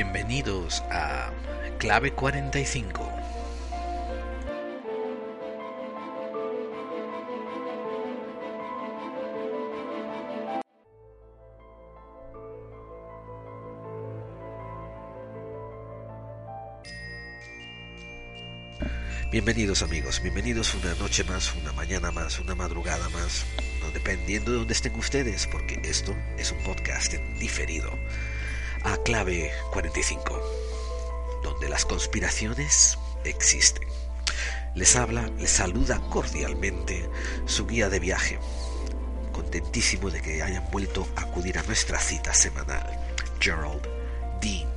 Bienvenidos a Clave 45. Bienvenidos amigos, bienvenidos una noche más, una mañana más, una madrugada más, dependiendo de dónde estén ustedes, porque esto es un podcast diferido clave 45, donde las conspiraciones existen. Les habla, les saluda cordialmente su guía de viaje, contentísimo de que hayan vuelto a acudir a nuestra cita semanal, Gerald Dean.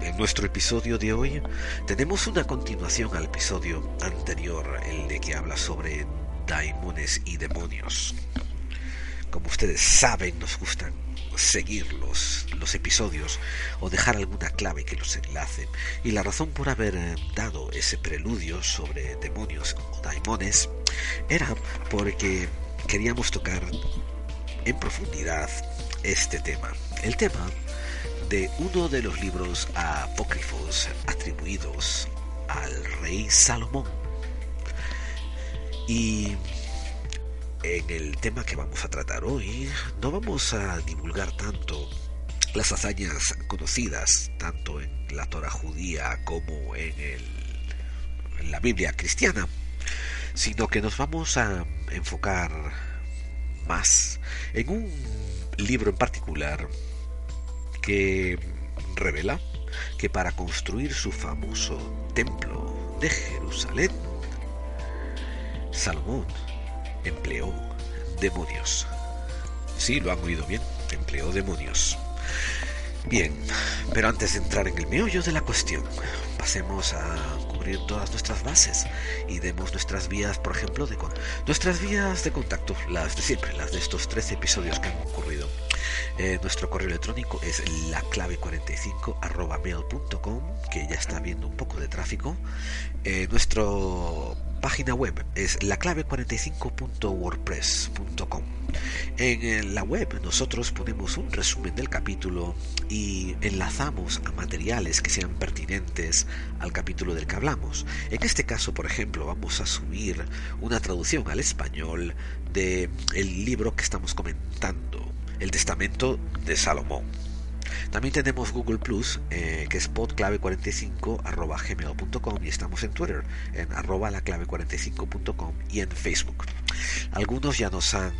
En nuestro episodio de hoy tenemos una continuación al episodio anterior, el de que habla sobre daimones y demonios. Como ustedes saben, nos gustan seguir los, los, episodios o dejar alguna clave que los enlace. Y la razón por haber eh, dado ese preludio sobre demonios o daimones era porque queríamos tocar en profundidad este tema. El tema de uno de los libros apócrifos atribuidos al rey Salomón. Y en el tema que vamos a tratar hoy no vamos a divulgar tanto las hazañas conocidas tanto en la Torah judía como en, el, la Biblia cristiana, sino que nos vamos a enfocar más en un libro en particular que revela que para construir su famoso templo de Jerusalén, Salomón empleó demonios. Sí, lo han oído bien, empleó demonios. Bien, pero antes de entrar en el meollo de la cuestión, pasemos a cubrir todas nuestras bases y demos nuestras vías, por ejemplo, de nuestras vías de contacto, las de siempre, las de estos 13 episodios que han ocurrido. Eh, nuestro correo electrónico es laclave45 mail.com, que ya está viendo un poco de tráfico. Eh, nuestro página web es laclave45.wordpress.com. En la web nosotros ponemos un resumen del capítulo y enlazamos a materiales que sean pertinentes al capítulo del que hablamos. En este caso, por ejemplo, vamos a subir una traducción al español de el libro que estamos comentando, El Testamento de Salomón. También tenemos Google Plus, eh, que es podclave45 gmail.com y estamos en Twitter en arroba laclave45.com y en Facebook. Algunos ya nos han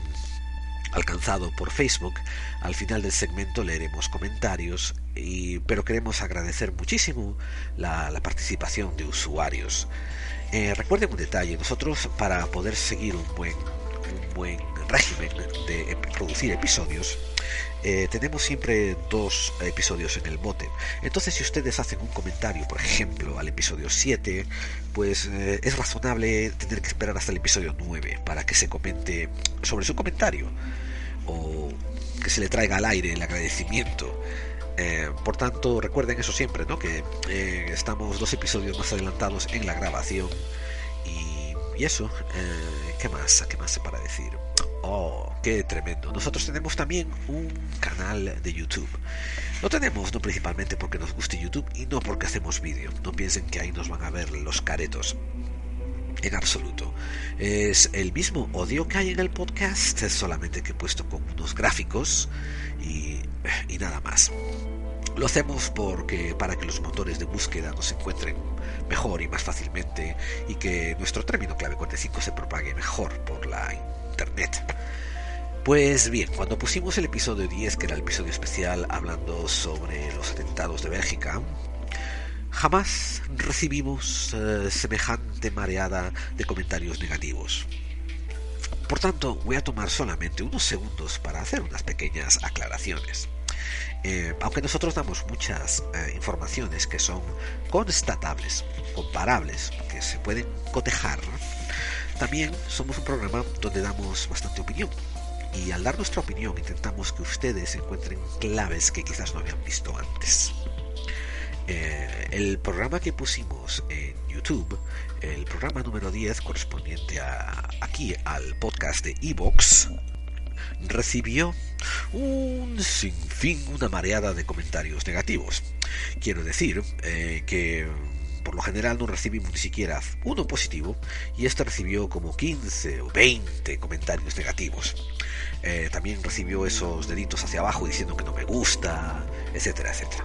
alcanzado por Facebook. Al final del segmento leeremos comentarios, y, pero queremos agradecer muchísimo la, participación de usuarios. Eh, recuerden un detalle, nosotros para poder seguir un buen, un buen régimen de producir episodios, eh, tenemos siempre dos episodios en el bote. Entonces, si ustedes hacen un comentario, por ejemplo, al episodio 7, pues eh, es razonable tener que esperar hasta el episodio 9 para que se comente sobre su comentario o que se le traiga al aire el agradecimiento. Eh, por tanto, recuerden eso siempre, ¿no? Que estamos dos episodios más adelantados en la grabación. Y, eso, ¿qué más? ¿Qué más para decir? Oh, qué tremendo. Nosotros tenemos también un canal de YouTube. Lo tenemos no principalmente porque nos guste YouTube y no porque hacemos vídeo. No piensen que ahí nos van a ver los caretos. En absoluto. Es el mismo odio que hay en el podcast, solamente que he puesto con unos gráficos y, y nada más. Lo hacemos porque para que los motores de búsqueda nos encuentren mejor y más fácilmente y que nuestro término clave 45 se propague mejor por la Pues bien, cuando pusimos el episodio 10, que era el episodio especial hablando sobre los atentados de Bélgica, Jamás recibimos eh, semejante mareada de comentarios negativos. Por tanto, voy a tomar solamente unos segundos para hacer unas pequeñas aclaraciones. Eh, aunque nosotros damos muchas eh, informaciones que son constatables, comparables, que se pueden cotejar, también somos un programa donde damos bastante opinión. Y al dar nuestra opinión intentamos que ustedes encuentren claves que quizás no habían visto antes. Eh, el programa que pusimos en YouTube, el programa número 10 correspondiente aquí al podcast de Evox, recibió un sinfín, una mareada de comentarios negativos. Quiero decir eh, que por lo general no recibimos ni siquiera uno positivo y este recibió como 15 o 20 comentarios negativos. Eh, también recibió esos deditos hacia abajo diciendo que no me gusta, etcétera, etcétera.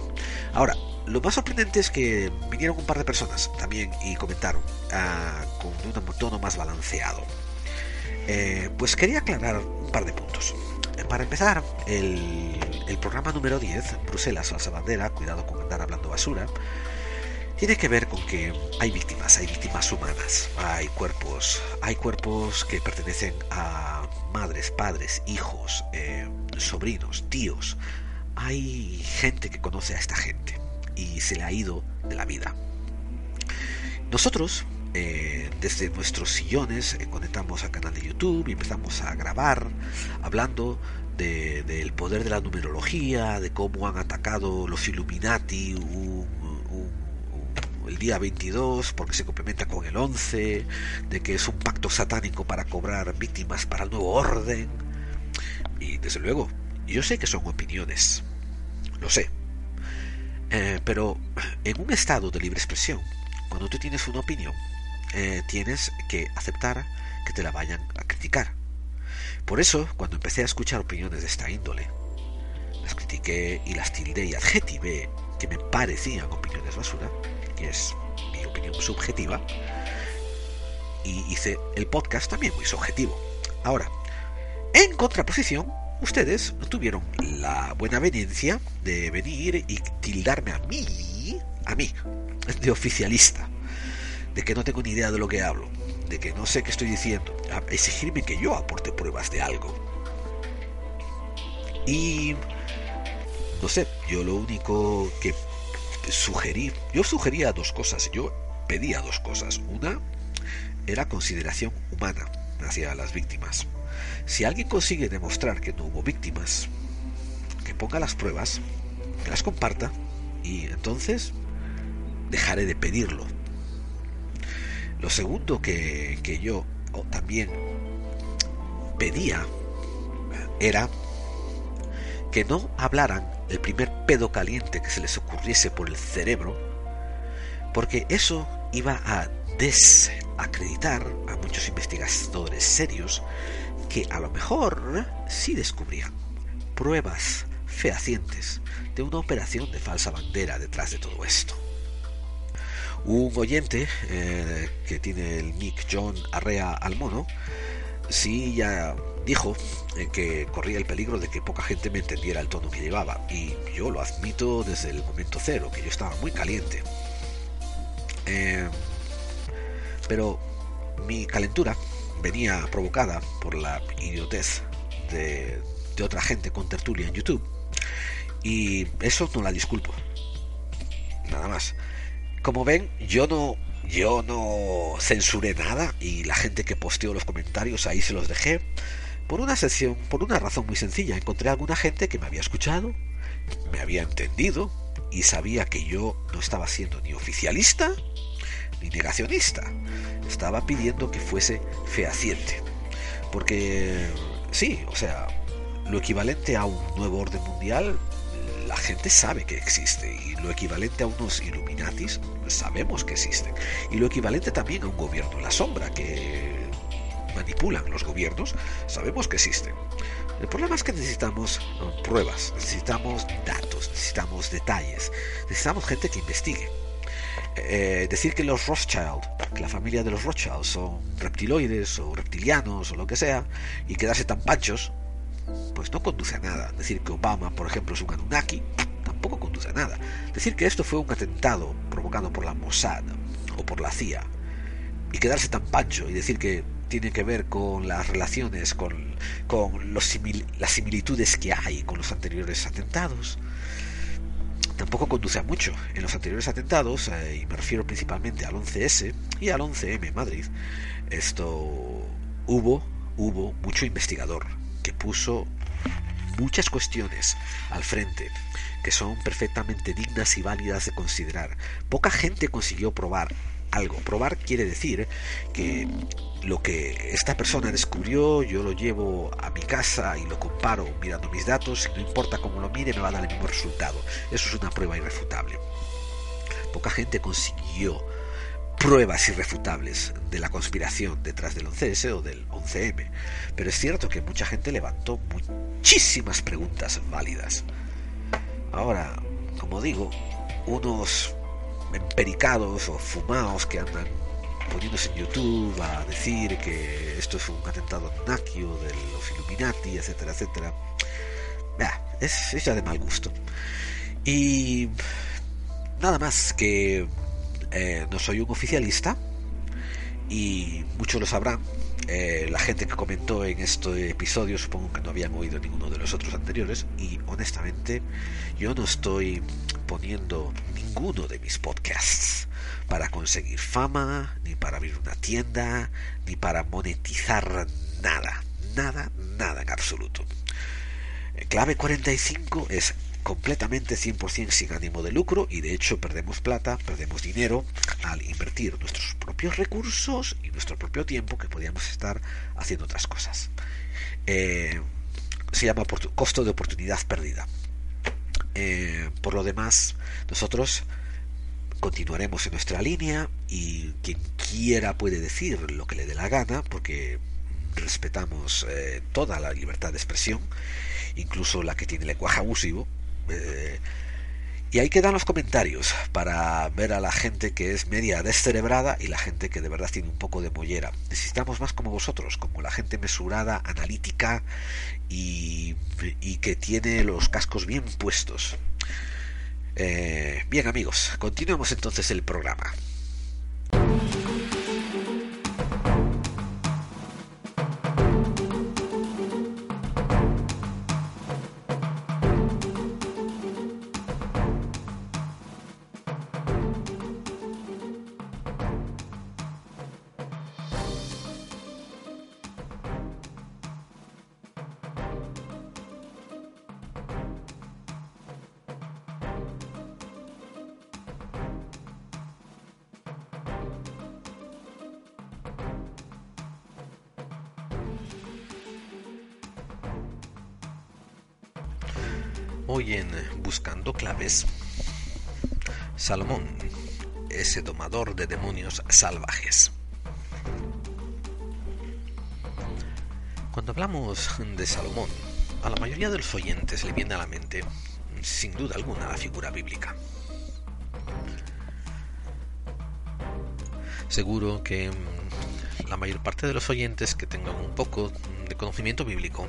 Ahora, lo más sorprendente es que vinieron un par de personas también y comentaron ah, con un tono más balanceado. Eh, pues quería aclarar un par de puntos. Para empezar, el, el programa número 10, Bruselas, falsa bandera, cuidado con andar hablando basura, tiene que ver con que hay víctimas, hay víctimas humanas, hay cuerpos, hay cuerpos que pertenecen a madres, padres, hijos, eh, sobrinos, tíos. Hay gente que conoce a esta gente y se le ha ido de la vida. Nosotros, eh, desde nuestros sillones, eh, conectamos al canal de YouTube y empezamos a grabar hablando del poder de la numerología, de cómo han atacado los Illuminati, el día 22 porque se complementa con el 11, de que es un pacto satánico para cobrar víctimas para el nuevo orden. Y desde luego, yo sé que son opiniones, lo sé. Eh, pero en un estado de libre expresión, cuando tú tienes una opinión, eh, tienes que aceptar que te la vayan a criticar. Por eso, cuando empecé a escuchar opiniones de esta índole, las critiqué y las tildé y adjetivé que me parecían opiniones basura, es mi opinión subjetiva, y hice el podcast también muy subjetivo. Ahora, en contraposición, ustedes tuvieron la buena venencia de venir y tildarme a mí, a mí, de oficialista, de que no tengo ni idea de lo que hablo, de que no sé qué estoy diciendo, a exigirme que yo aporte pruebas de algo. Y no sé, yo lo único que sugerir, yo sugería dos cosas, yo pedía dos cosas. Una era consideración humana hacia las víctimas. Si alguien consigue demostrar que no hubo víctimas, que ponga las pruebas, que las comparta y entonces dejaré de pedirlo. Lo segundo que, que yo también pedía era que no hablaran el primer pedo caliente que se les ocurriese por el cerebro, porque eso iba a desacreditar a muchos investigadores serios que a lo mejor sí descubrían pruebas fehacientes de una operación de falsa bandera detrás de todo esto. Un oyente eh, que tiene el nick John Arrea Almono, sí ya dijo eh, que corría el peligro de que poca gente me entendiera el tono que llevaba, y yo lo admito desde el momento cero, que yo estaba muy caliente. Eh, pero mi calentura venía provocada por la idiotez de, de otra gente con tertulia en YouTube, y eso no la disculpo. Nada más. Como ven, yo no yo no censuré nada y la gente que posteó los comentarios ahí se los dejé. Por una sesión, por una razón muy sencilla, encontré a alguna gente que me había escuchado, me había entendido y sabía que yo no estaba siendo ni oficialista ni negacionista. Estaba pidiendo que fuese fehaciente. Porque sí, o sea, lo equivalente a un nuevo orden mundial, la gente sabe que existe. Y lo equivalente a unos Illuminatis, sabemos que existen. Y lo equivalente también a un gobierno en la sombra que manipulan los gobiernos, sabemos que existen. El problema es que necesitamos pruebas, necesitamos datos, necesitamos detalles, necesitamos gente que investigue. Eh, decir que los Rothschild, que la familia de los Rothschild son reptiloides o reptilianos o lo que sea, y quedarse tan panchos, pues no conduce a nada. Decir que Obama, por ejemplo, es un Anunnaki, tampoco conduce a nada. Decir que esto fue un atentado provocado por la Mossad o por la CIA y quedarse tan pancho y decir que tiene que ver con las relaciones, con, con los las similitudes que hay con los anteriores atentados, tampoco conduce a mucho. En los anteriores atentados, eh, y me refiero principalmente al 11S y al 11M en Madrid, esto hubo, hubo mucho investigador que puso muchas cuestiones al frente que son perfectamente dignas y válidas de considerar. Poca gente consiguió probar algo. Probar quiere decir que lo que esta persona descubrió yo lo llevo a mi casa y lo comparo mirando mis datos no importa cómo lo mire me va a dar el mismo resultado. Eso es una prueba irrefutable. Poca gente consiguió pruebas irrefutables de la conspiración detrás del 11S o del 11M, pero es cierto que mucha gente levantó muchísimas preguntas válidas. Ahora, como digo, unos empericados o fumados que andan poniéndose en YouTube a decir que esto es un atentado naquio de los Illuminati, etcétera, etcétera. es, es ya de mal gusto. Y nada más que eh, no soy un oficialista y muchos lo sabrán. Eh, la gente que comentó en este episodio supongo que no habían oído ninguno de los otros anteriores y honestamente yo no estoy poniendo ninguno de mis podcasts para conseguir fama, ni para abrir una tienda, ni para monetizar nada, nada, nada en absoluto. Clave 45 es completamente 100% sin ánimo de lucro y de hecho perdemos plata, perdemos dinero al invertir nuestros propios recursos y nuestro propio tiempo que podíamos estar haciendo otras cosas. Eh, se llama costo de oportunidad perdida. Eh, por lo demás, nosotros continuaremos en nuestra línea y quien quiera puede decir lo que le dé la gana porque respetamos eh, toda la libertad de expresión, incluso la que tiene lenguaje abusivo. Eh, y ahí quedan los comentarios para ver a la gente que es media descerebrada y la gente que de verdad tiene un poco de mollera. Necesitamos más como vosotros, como la gente mesurada, analítica y, que tiene los cascos bien puestos. Eh, bien amigos, continuemos entonces el programa. Salvajes. Cuando hablamos de Salomón, a la mayoría de los oyentes le viene a la mente, sin duda alguna, la figura bíblica. Seguro que mm, la mayor parte de los oyentes que tengan un poco de conocimiento bíblico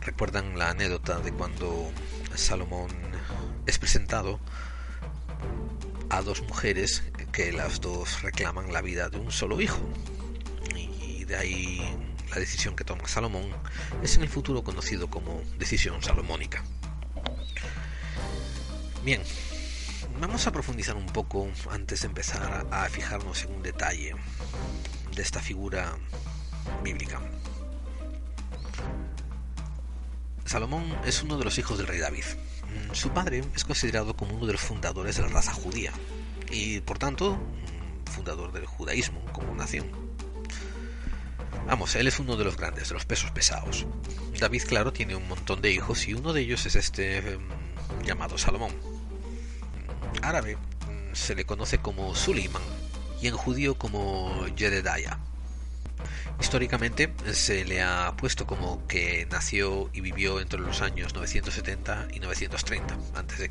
recuerdan la anécdota de cuando Salomón es presentado a dos mujeres que las dos reclaman la vida de un solo hijo. Y de ahí la decisión que toma Salomón es en el futuro conocido como decisión salomónica. Bien, vamos a profundizar un poco antes de empezar a fijarnos en un detalle de esta figura bíblica. Salomón es uno de los hijos del rey David. Su padre es considerado como uno de los fundadores de la raza judía y por tanto mm, fundador del judaísmo como nación. Vamos, él es uno de los grandes, de los pesos pesados. David, claro, tiene un montón de hijos y uno de ellos es este mm, llamado Salomón. árabe se le conoce como Suleiman y en judío como Jedediah. Históricamente se le ha puesto como que nació y vivió entre los años 970 y 930 a.C.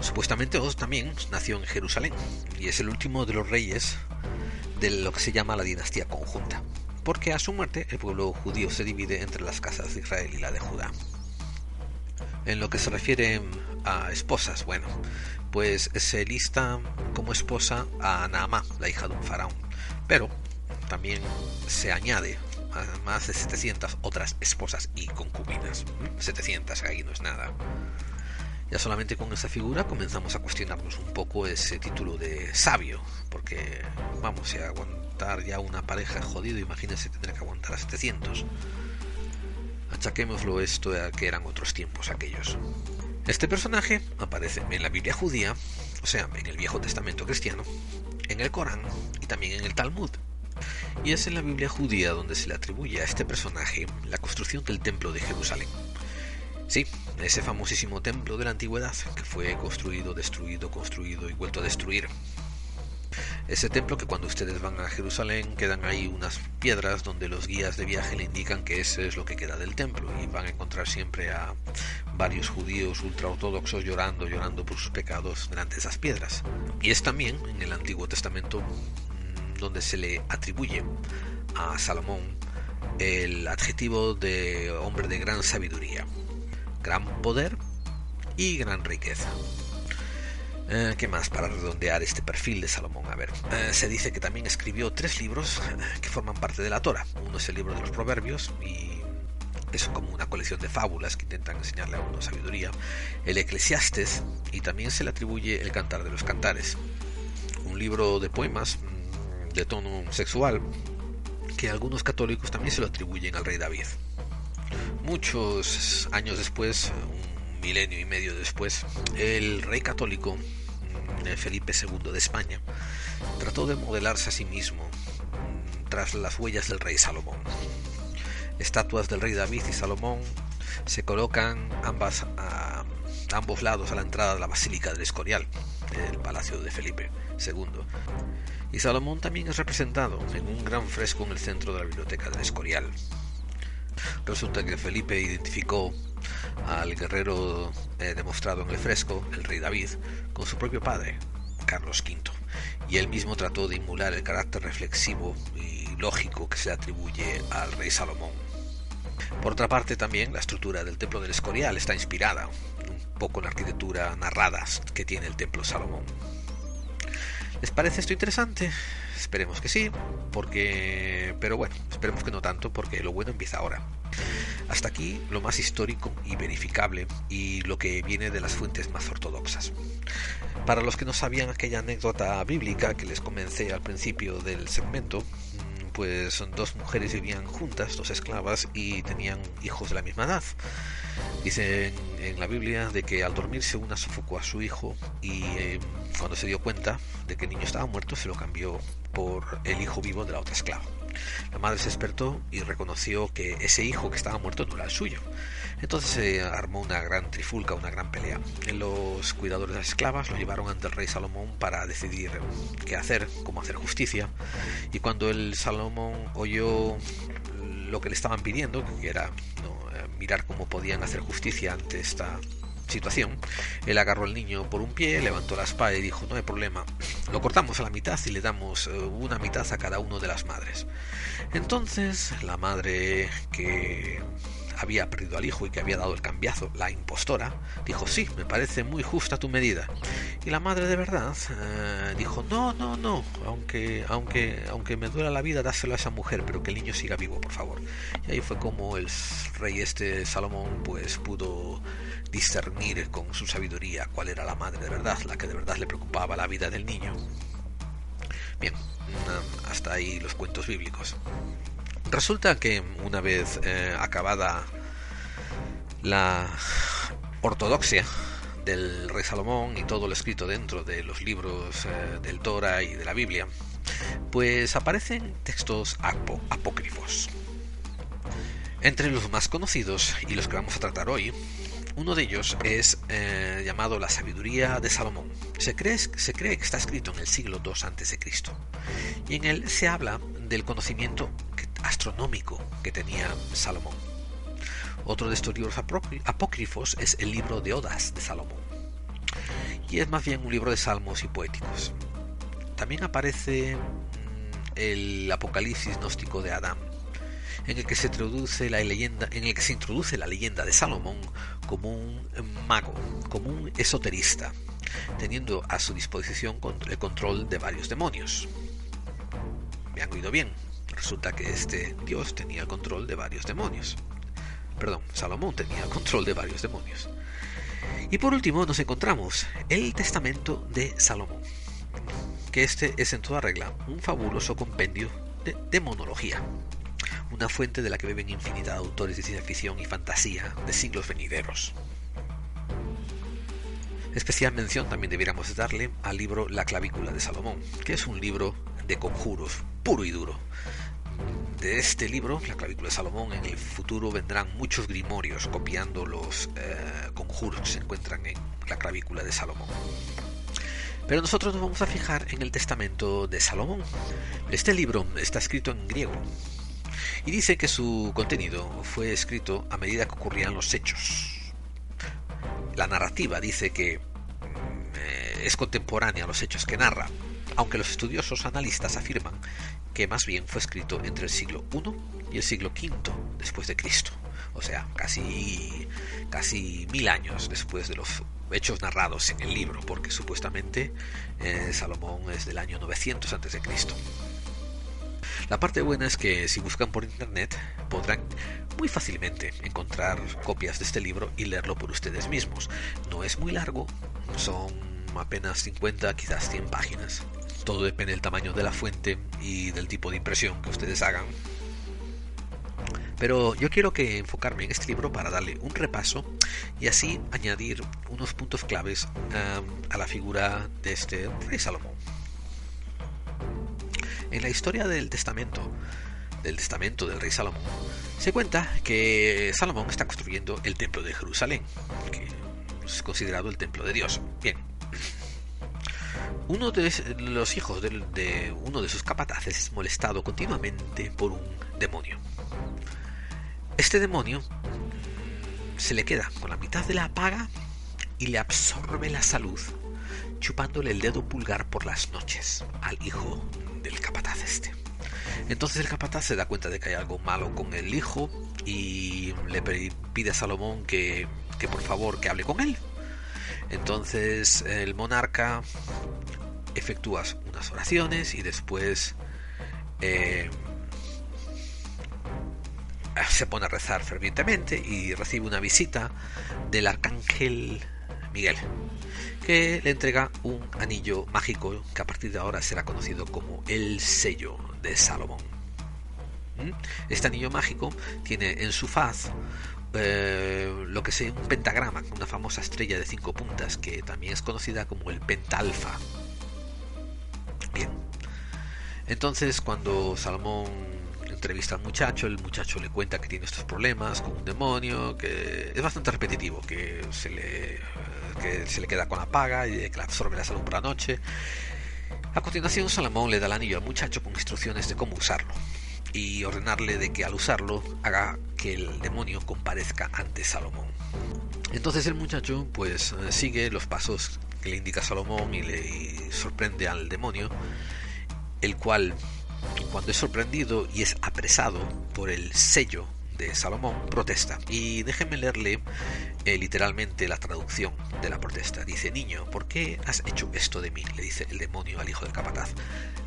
Supuestamente Oz también nació en Jerusalén y es el último de los reyes de lo que se llama la dinastía conjunta, porque a su muerte el pueblo judío se divide entre las casas de Israel y la de Judá. En lo que se refiere a esposas, bueno, pues se lista como esposa a Naamá, la hija de un faraón. Pero también se añade a más de 700 otras esposas y concubinas. 700, ahí no es nada. Ya solamente con esa figura comenzamos a cuestionarnos un poco ese título de sabio, porque vamos, si aguantar ya una pareja jodido, imagínense tendrá que aguantar a 700. Achaquémoslo esto a que eran otros tiempos aquellos. Este personaje aparece en la Biblia judía, o sea, en el Viejo Testamento cristiano, en el Corán y también en el Talmud. Y es en la Biblia judía donde se le atribuye a este personaje la construcción del Templo de Jerusalén. Sí, ese famosísimo templo de la antigüedad que fue construido, destruido, construido y vuelto a destruir. Ese templo que cuando ustedes van a Jerusalén quedan ahí unas piedras donde los guías de viaje le indican que ese es lo que queda del templo y van a encontrar siempre a varios judíos ultraortodoxos llorando, llorando por sus pecados delante de esas piedras. Y es también en el Antiguo Testamento mm, donde se le atribuye a Salomón el adjetivo de hombre de gran sabiduría gran poder y gran riqueza. Eh, ¿Qué más para redondear este perfil de Salomón? A ver, eh, se dice que también escribió tres libros eh, que forman parte de la Torah. Uno es el libro de los Proverbios y es como una colección de fábulas que intentan enseñarle a uno sabiduría. El Eclesiastes y también se le atribuye el Cantar de los Cantares, un libro de poemas mm, de tono sexual que algunos católicos también se lo atribuyen al rey David. Muchos años después, un milenio y medio después, el rey católico mm, Felipe II de España trató de modelarse a sí mismo mm, tras las huellas del rey Salomón. Estatuas del rey David y Salomón se colocan ambas a, ambos lados a la entrada de la Basílica del Escorial, el palacio de Felipe II. Y Salomón también es representado en un gran fresco en el centro de la biblioteca del Escorial. Resulta que Felipe identificó al guerrero eh, demostrado en el fresco, el rey David, con su propio padre, Carlos V, y él mismo trató de emular el carácter reflexivo y lógico que se atribuye al rey Salomón. Por otra parte, también la estructura del templo del Escorial está inspirada un poco en la arquitectura narrada que tiene el templo Salomón. ¿Les parece esto interesante? Esperemos que sí, porque... Pero bueno, esperemos que no tanto, porque lo bueno empieza ahora. Hasta aquí lo más histórico y verificable y lo que viene de las fuentes más ortodoxas. Para los que no sabían aquella anécdota bíblica que les comencé al principio del segmento, pues son dos mujeres vivían juntas, dos esclavas, y tenían hijos de la misma edad. Dicen en la Biblia de que al dormirse una sofocó a su hijo y eh, cuando se dio cuenta de que el niño estaba muerto se lo cambió por el hijo vivo de la otra esclava. La madre se despertó y reconoció que ese hijo que estaba muerto no era el suyo. Entonces se armó una gran trifulca, una gran pelea. Los cuidadores de las esclavas lo llevaron ante el rey Salomón para decidir qué hacer, cómo hacer justicia. Y cuando el Salomón oyó lo que le estaban pidiendo, que era eh, mirar cómo podían hacer justicia ante esta situación, él agarró al niño por un pie, levantó la espada y dijo, no hay problema, lo cortamos a la mitad y le damos eh, una mitad a cada uno de las madres. Entonces la madre que había perdido al hijo y que había dado el cambiazo, la impostora, dijo, sí, me parece muy justa tu medida. Y la madre de verdad eh, dijo, no, no, no, aunque, aunque, aunque me duela la vida, dáselo a esa mujer, pero que el niño siga vivo, por favor. Y ahí fue como el rey este Salomón pues pudo discernir con su sabiduría cuál era la madre de verdad, la que de verdad le preocupaba la vida del niño. Bien, hasta ahí los cuentos bíblicos. Resulta que una vez eh, acabada la ortodoxia del rey Salomón y todo lo escrito dentro de los libros eh, del Torah y de la Biblia, pues aparecen textos apócrifos. Entre los más conocidos y los que vamos a tratar hoy, uno de ellos es eh, llamado La sabiduría de Salomón. Se cree, se cree que está escrito en el siglo II a.C. y en él se habla del conocimiento astronómico que tenía Salomón. Otro de estos libros apócrifos es el libro de Odas de Salomón, y es más bien un libro de salmos y poéticos. También aparece mm, el Apocalipsis gnóstico de Adán, en el que se introduce la leyenda, en el que se introduce la leyenda de Salomón como un mago, como un esoterista, teniendo a su disposición el control de varios demonios. ¿Me han oído bien? Resulta que este dios tenía control de varios demonios. Perdón, Salomón tenía control de varios demonios. Y por último nos encontramos el testamento de Salomón, que este es en toda regla un fabuloso compendio de demonología, una fuente de la que beben infinidad de autores de ciencia ficción y fantasía de siglos venideros. Especial mención también debiéramos darle al libro La clavícula de Salomón, que es un libro de conjuros puro y duro. De este libro, La clavícula de Salomón, en el futuro vendrán muchos grimorios copiando los eh, conjuros que se encuentran en la clavícula de Salomón. Pero nosotros nos vamos a fijar en el testamento de Salomón. Este libro está escrito en griego y dice que su contenido fue escrito a medida que ocurrían los hechos. La narrativa dice que mm, es contemporánea a los hechos que narra, aunque los estudiosos analistas afirman que más bien fue escrito entre el siglo I y el siglo V después de Cristo, o sea, casi, casi mil años después de los hechos narrados en el libro, porque supuestamente eh, Salomón es del año 900 a.C. La parte buena es que si buscan por internet podrán muy fácilmente encontrar copias de este libro y leerlo por ustedes mismos. No es muy largo, son apenas 50, quizás 100 páginas. Todo depende del tamaño de la fuente y del tipo de impresión que ustedes hagan. Pero yo quiero que enfocarme en este libro para darle un repaso y así añadir unos puntos claves a la figura de este rey Salomón. En la historia del testamento, del testamento del rey Salomón, se cuenta que Salomón está construyendo el templo de Jerusalén, que es considerado el templo de Dios. Bien, uno de los hijos de, uno de sus capataces es molestado continuamente por un demonio. Este demonio se le queda con la mitad de la paga y le absorbe la salud, chupándole el dedo pulgar por las noches al hijo del capataz este. Entonces el capataz se da cuenta de que hay algo malo con el hijo y le pide a Salomón que, que por favor que hable con él. Entonces el monarca efectúas unas oraciones y después eh, se pone a rezar fervientemente y recibe una visita del arcángel Miguel, que le entrega un anillo mágico que a partir de ahora será conocido como el sello de Salomón. ¿Mm? Este anillo mágico tiene en su faz eh, lo que es un pentagrama, una famosa estrella de cinco puntas que también es conocida como el pentalfa. Bien. Entonces, cuando Salomón entrevista al muchacho, el muchacho le cuenta que tiene estos problemas con un demonio, que es bastante repetitivo, que se le, que se le queda con la paga y que le absorbe la salud por la noche. A continuación, Salomón le da el anillo al muchacho con instrucciones de cómo usarlo y ordenarle de que al usarlo haga que el demonio comparezca ante Salomón. Entonces el muchacho pues sigue los pasos que le indica Salomón y le sorprende al demonio, el cual, cuando es sorprendido y es apresado por el sello de Salomón, protesta. Y déjenme leerle eh, literalmente la traducción de la protesta. Dice, niño, ¿por qué has hecho esto de mí? Le dice el demonio al hijo del capataz.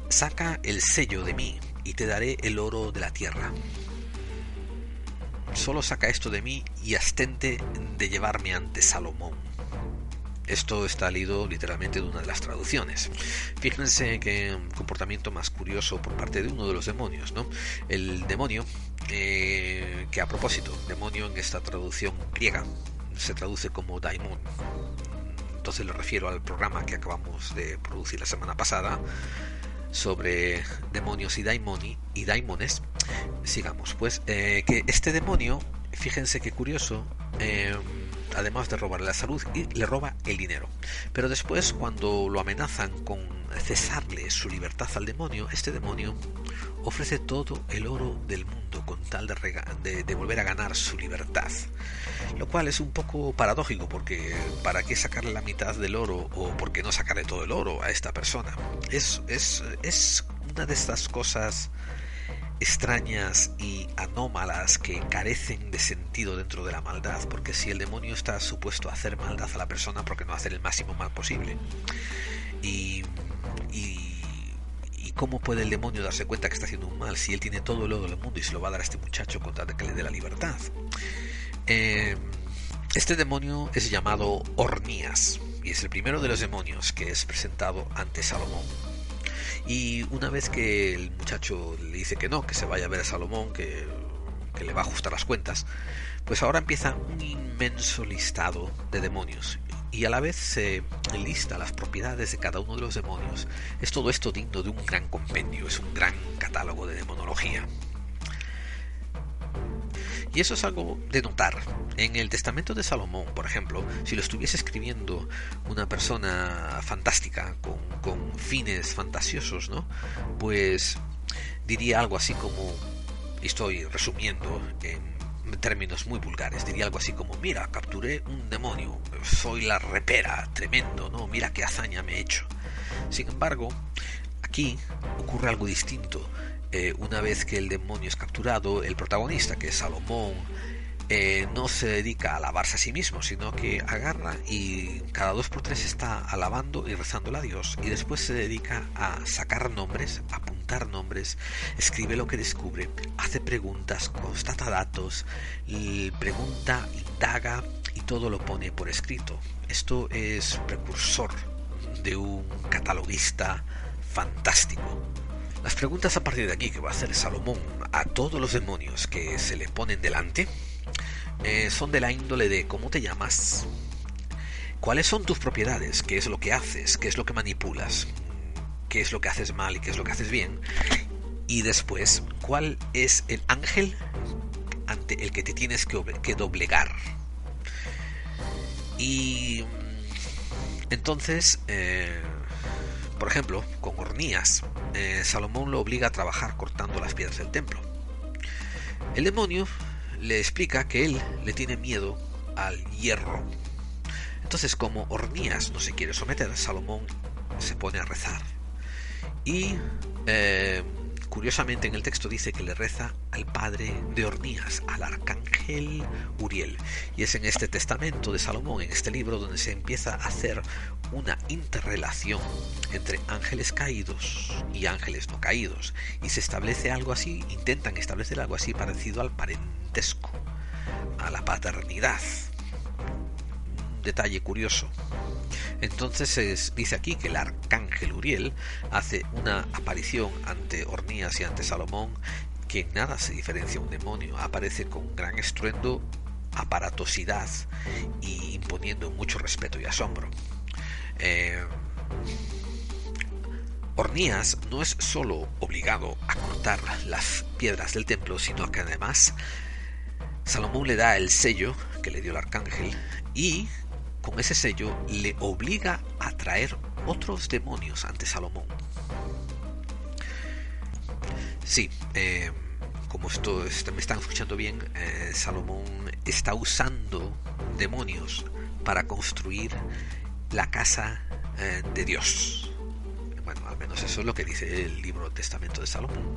Saca el sello de mí y te daré el oro de la tierra. Solo saca esto de mí y astente de llevarme ante Salomón. Esto está leído literalmente de una de las traducciones. Fíjense un comportamiento más curioso por parte de uno de los demonios, ¿no? El demonio, eh, que a propósito, demonio en esta traducción griega se traduce como daimon. Entonces le refiero al programa que acabamos de producir la semana pasada sobre demonios y daimoni y daimones. Sigamos, pues eh, que este demonio, fíjense qué curioso. Eh, además de robarle la salud, y le roba el dinero. Pero después, cuando lo amenazan con cesarle su libertad al demonio, este demonio ofrece todo el oro del mundo con tal de, de, volver a ganar su libertad. Lo cual es un poco paradójico porque ¿para qué sacarle la mitad del oro o por qué no sacarle todo el oro a esta persona? Es, es, es una de estas cosas extrañas y anómalas que carecen de sentido dentro de la maldad, porque si el demonio está supuesto a hacer maldad a la persona, porque no hacer el máximo mal posible? Y, y, y, cómo puede el demonio darse cuenta que está haciendo un mal si él tiene todo el oro del mundo y se lo va a dar a este muchacho con tal de que le dé la libertad? Eh, este demonio es llamado Ornías y es el primero de los demonios que es presentado ante Salomón. Y una vez que el muchacho le dice que no, que se vaya a ver a Salomón, que, le va a ajustar las cuentas, pues ahora empieza un inmenso listado de demonios y a la vez se lista las propiedades de cada uno de los demonios. Es todo esto digno de un gran compendio, es un gran catálogo de demonología. Y eso es algo de notar. En el testamento de Salomón, por ejemplo, si lo estuviese escribiendo una persona fantástica, con, fines fantasiosos, ¿no? Pues diría algo así como, estoy resumiendo en términos muy vulgares, diría algo así como, mira, capturé un demonio, soy la repera, tremendo, ¿no? Mira qué hazaña me he hecho. Sin embargo, aquí ocurre algo distinto. Eh, una vez que el demonio es capturado, el protagonista, que es Salomón, eh, no se dedica a alabarse a sí mismo, sino que agarra y cada dos por tres está alabando y rezando a Dios. Y después se dedica a sacar nombres, apuntar nombres, escribe lo que descubre, hace preguntas, constata datos, pregunta, indaga y todo lo pone por escrito. Esto es precursor de un cataloguista fantástico. Las preguntas a partir de aquí que va a hacer Salomón a todos los demonios que se le ponen delante eh, son de la índole de cómo te llamas, cuáles son tus propiedades, qué es lo que haces, qué es lo que manipulas, qué es lo que haces mal y qué es lo que haces bien, y después cuál es el ángel ante el que te tienes que, doblegar. Y mm, entonces... Eh, por ejemplo, con hornías, eh, Salomón lo obliga a trabajar cortando las piedras del templo. El demonio le explica que él le tiene miedo al hierro. Entonces, como Hornías no se quiere someter, Salomón se pone a rezar. Y eh, Curiosamente en el texto dice que le reza al padre de Ornías, al arcángel Uriel. Y es en este testamento de Salomón, en este libro, donde se empieza a hacer una interrelación entre ángeles caídos y ángeles no caídos. Y se establece algo así, intentan establecer algo así parecido al parentesco, a la paternidad. Detalle curioso. Entonces dice aquí que el arcángel Uriel hace una aparición ante Ornías y ante Salomón que en nada se diferencia un demonio. Aparece con gran estruendo, aparatosidad y imponiendo mucho respeto y asombro. Eh, Ornías no es solo obligado a cortar las piedras del templo, sino que además Salomón le da el sello que le dio el arcángel y con ese sello le obliga a traer otros demonios ante Salomón. Sí, eh, como esto, me están escuchando bien, eh, Salomón está usando demonios para construir la casa eh, de Dios. Bueno, al menos eso es lo que dice el libro Testamento de Salomón.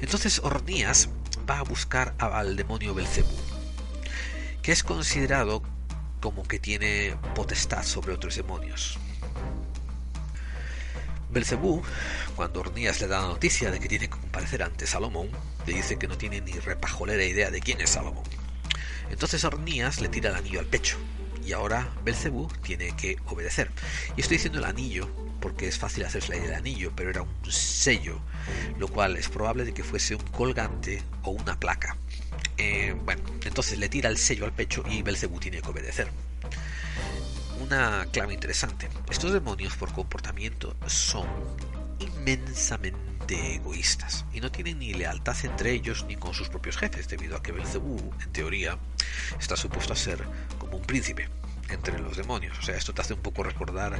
Entonces Ornías va a buscar al demonio Belcebú, que es considerado como que tiene potestad sobre otros demonios. Belcebú, cuando Ornías le da la noticia de que tiene que comparecer ante Salomón, le dice que no tiene ni repajolera idea de quién es Salomón. Entonces Ornías le tira el anillo al pecho y ahora Belcebú tiene que obedecer. Y estoy diciendo el anillo porque es fácil hacerse la idea del anillo, pero era un sello, lo cual es probable de que fuese un colgante o una placa. Eh, bueno, entonces le tira el sello al pecho y Belcebú tiene que obedecer. Una clave interesante. Estos demonios por comportamiento son inmensamente egoístas y no tienen ni lealtad entre ellos ni con sus propios jefes, debido a que Belcebú, en teoría, está supuesto a ser como un príncipe entre los demonios. O sea, esto te hace un poco recordar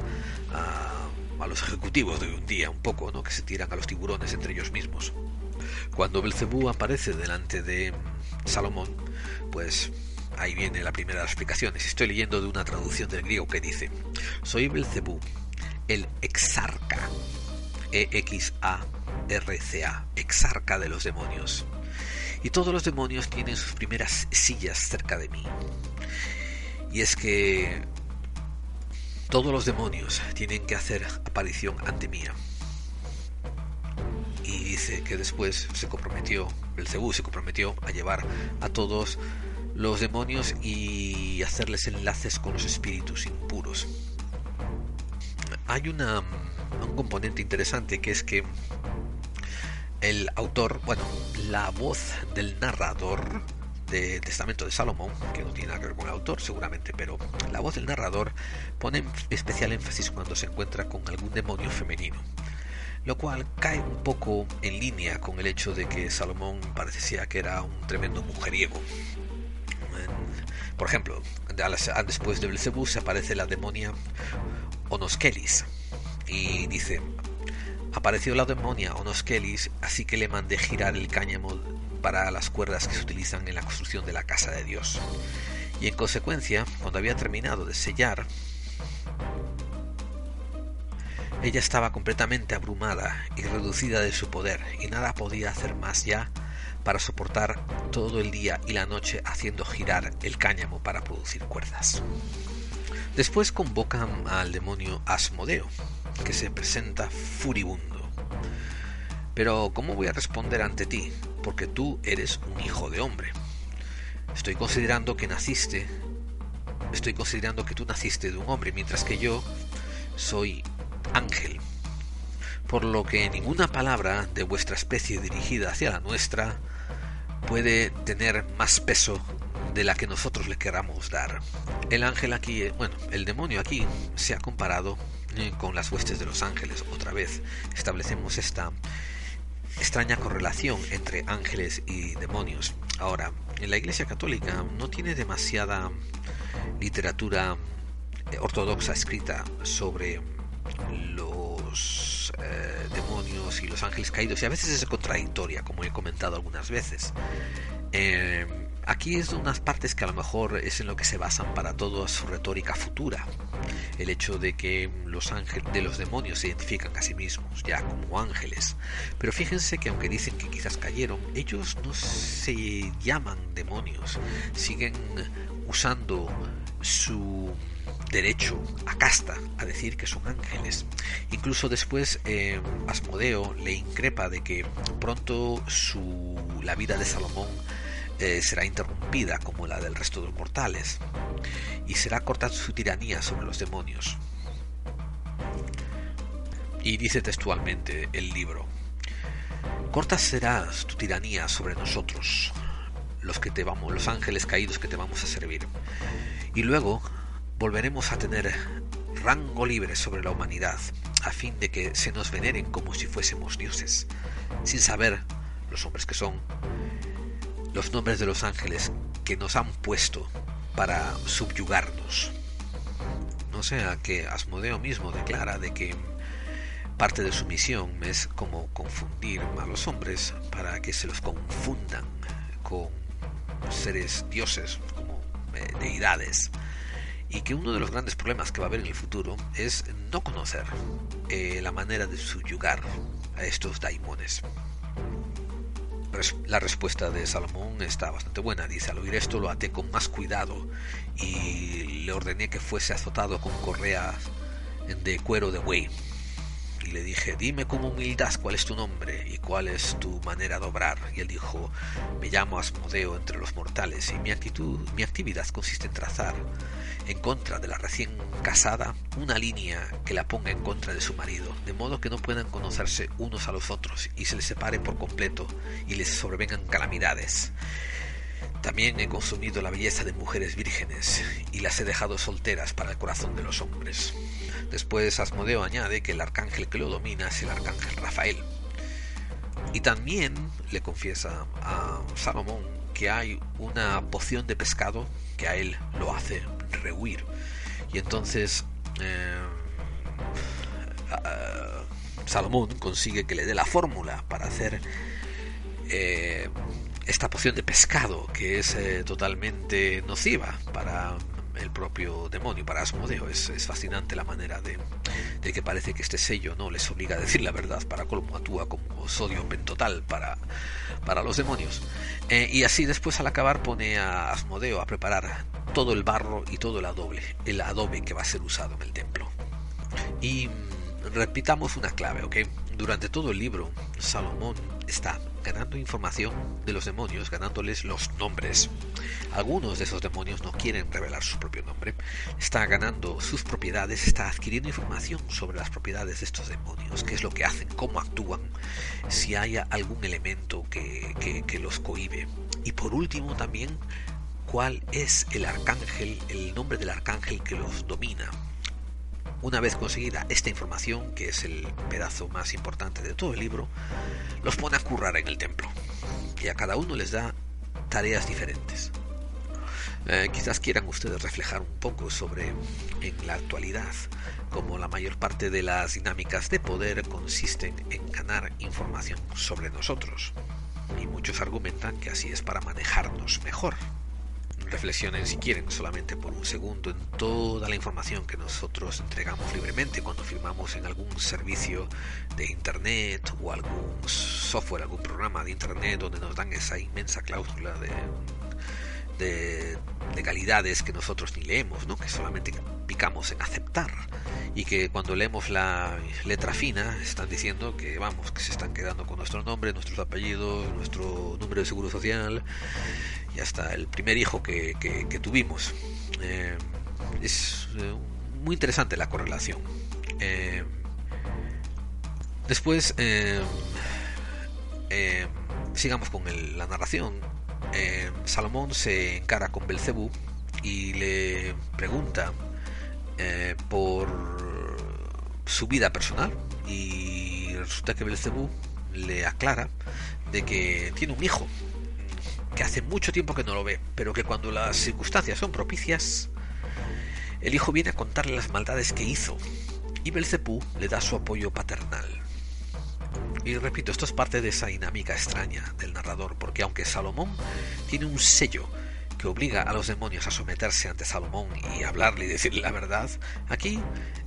a, a los ejecutivos de hoy en día, un poco, ¿no? Que se tiran a los tiburones entre ellos mismos. Cuando Belcebú aparece delante de Salomón, pues ahí viene la primera de las explicaciones. Estoy leyendo de una traducción del griego que dice, soy Belcebú, el exarca, E-X-A-R-C-A, exarca de los demonios. Y todos los demonios tienen sus primeras sillas cerca de mí. Y es que todos los demonios tienen que hacer aparición ante mí. Y dice que después se comprometió, el Cebú se comprometió a llevar a todos los demonios y hacerles enlaces con los espíritus impuros. Hay una, un componente interesante que es que el autor, bueno, la voz del narrador de Testamento de Salomón, que no tiene nada que ver con el autor seguramente, pero la voz del narrador pone especial énfasis cuando se encuentra con algún demonio femenino, lo cual cae un poco en línea con el hecho de que Salomón parecía que era un tremendo mujeriego. Por ejemplo, después de Belcebú se aparece la demonia Onoskelis y dice, apareció la demonia Onoskelis, así que le mandé girar el cáñamo para las cuerdas que se utilizan en la construcción de la casa de Dios. Y en consecuencia, cuando había terminado de sellar, ella estaba completamente abrumada y reducida de su poder, y nada podía hacer más ya para soportar todo el día y la noche haciendo girar el cáñamo para producir cuerdas. Después convocan al demonio Asmodeo, que se presenta furibundo. Pero ¿cómo voy a responder ante ti? porque tú eres un hijo de hombre. Estoy considerando que naciste, estoy considerando que tú naciste de un hombre, mientras que yo soy ángel. Por lo que ninguna palabra de vuestra especie dirigida hacia la nuestra puede tener más peso de la que nosotros le queramos dar. El ángel aquí, bueno, el demonio aquí se ha comparado eh, con las huestes de los ángeles. Otra vez establecemos esta extraña correlación entre ángeles y demonios. Ahora, en la Iglesia Católica no tiene demasiada literatura eh, ortodoxa escrita sobre los eh, demonios y los ángeles caídos y a veces es contradictoria, como he comentado algunas veces. Eh, Aquí es unas partes que a lo mejor es en lo que se basan para toda su retórica futura. El hecho de que los ángeles de los demonios se identifican a sí mismos ya como ángeles. Pero fíjense que aunque dicen que quizás cayeron, ellos no se llaman demonios. Siguen usando su derecho a casta a decir que son ángeles. Incluso después eh, Asmodeo le increpa de que pronto su, la vida de Salomón eh, será interrumpida como la del resto de los mortales, y será cortada su tiranía sobre los demonios. Y dice textualmente el libro, corta será tu tiranía sobre nosotros, los que te vamos, los ángeles caídos que te vamos a servir, y luego volveremos a tener rango libre sobre la humanidad, a fin de que se nos veneren como si fuésemos dioses, sin saber los hombres que son, los nombres de los ángeles que nos han puesto para subyugarnos. No sea que Asmodeo mismo declara de que parte de su misión es como confundir a los hombres para que se los confundan con seres dioses, como eh, deidades. Y que uno de los grandes problemas que va a haber en el futuro es no conocer eh, la manera de subyugar a estos daimones la respuesta de Salomón está bastante buena. Dice, al oír esto lo até con más cuidado y le ordené que fuese azotado con correas de cuero de buey. Y le dije, dime con humildad cuál es tu nombre y cuál es tu manera de obrar. Y él dijo, me llamo Asmodeo entre los mortales y mi actitud, mi actividad consiste en trazar en contra de la recién casada una línea que la ponga en contra de su marido, de modo que no puedan conocerse unos a los otros y se les separe por completo y les sobrevengan calamidades. También he consumido la belleza de mujeres vírgenes y las he dejado solteras para el corazón de los hombres. Después Asmodeo añade que el arcángel que lo domina es el arcángel Rafael. Y también le confiesa a Salomón que hay una poción de pescado que a él lo hace rehuir. Y entonces eh, Salomón consigue que le dé la fórmula para hacer eh, esta poción de pescado que es eh, totalmente nociva para el propio demonio, para Asmodeo. Es, fascinante la manera de, que parece que este sello no les obliga a decir la verdad, para cómo actúa como sodio pentotal para, para los demonios. Eh, y así después al acabar pone a Asmodeo a preparar todo el barro y todo el adobe, el adobe que va a ser usado en el templo. Y mm, repitamos una clave, ¿ok? Durante todo el libro, Salomón está ganando información de los demonios, ganándoles los nombres. Algunos de esos demonios no quieren revelar su propio nombre. Está ganando sus propiedades, está adquiriendo información sobre las propiedades de estos demonios, qué es lo que hacen, cómo actúan, si hay algún elemento que, que los cohibe. Y por último también, cuál es el arcángel, el nombre del arcángel que los domina una vez conseguida esta información, que es el pedazo más importante de todo el libro, los pone a currar en el templo. Y a cada uno les da tareas diferentes. Eh, quizás quieran ustedes reflejar un poco sobre en la actualidad como la mayor parte de las dinámicas de poder consisten en ganar información sobre nosotros. Y muchos argumentan que así es para manejarnos mejor reflexionen si quieren solamente por un segundo en toda la información que nosotros entregamos libremente cuando firmamos en algún servicio de internet o algún software, algún programa de internet donde nos dan esa inmensa cláusula de, de legalidades que nosotros ni leemos, ¿no? que solamente picamos en aceptar y que cuando leemos la letra fina están diciendo que vamos, que se están quedando con nuestro nombre, nuestros apellidos, nuestro número de seguro social hasta el primer hijo que, tuvimos. Eh, es eh, muy interesante la correlación. Eh, después, sigamos con la narración. Salomón se encara con Belcebú y le pregunta por su vida personal y resulta que Belcebú le aclara de que tiene un hijo hace mucho tiempo que no lo ve, pero que cuando las circunstancias son propicias, el hijo viene a contarle las maldades que hizo, y Belcebú le da su apoyo paternal. Y repito, esto es parte de esa dinámica extraña del narrador, porque aunque Salomón tiene un sello que obliga a los demonios a someterse ante Salomón y hablarle y decirle la verdad, aquí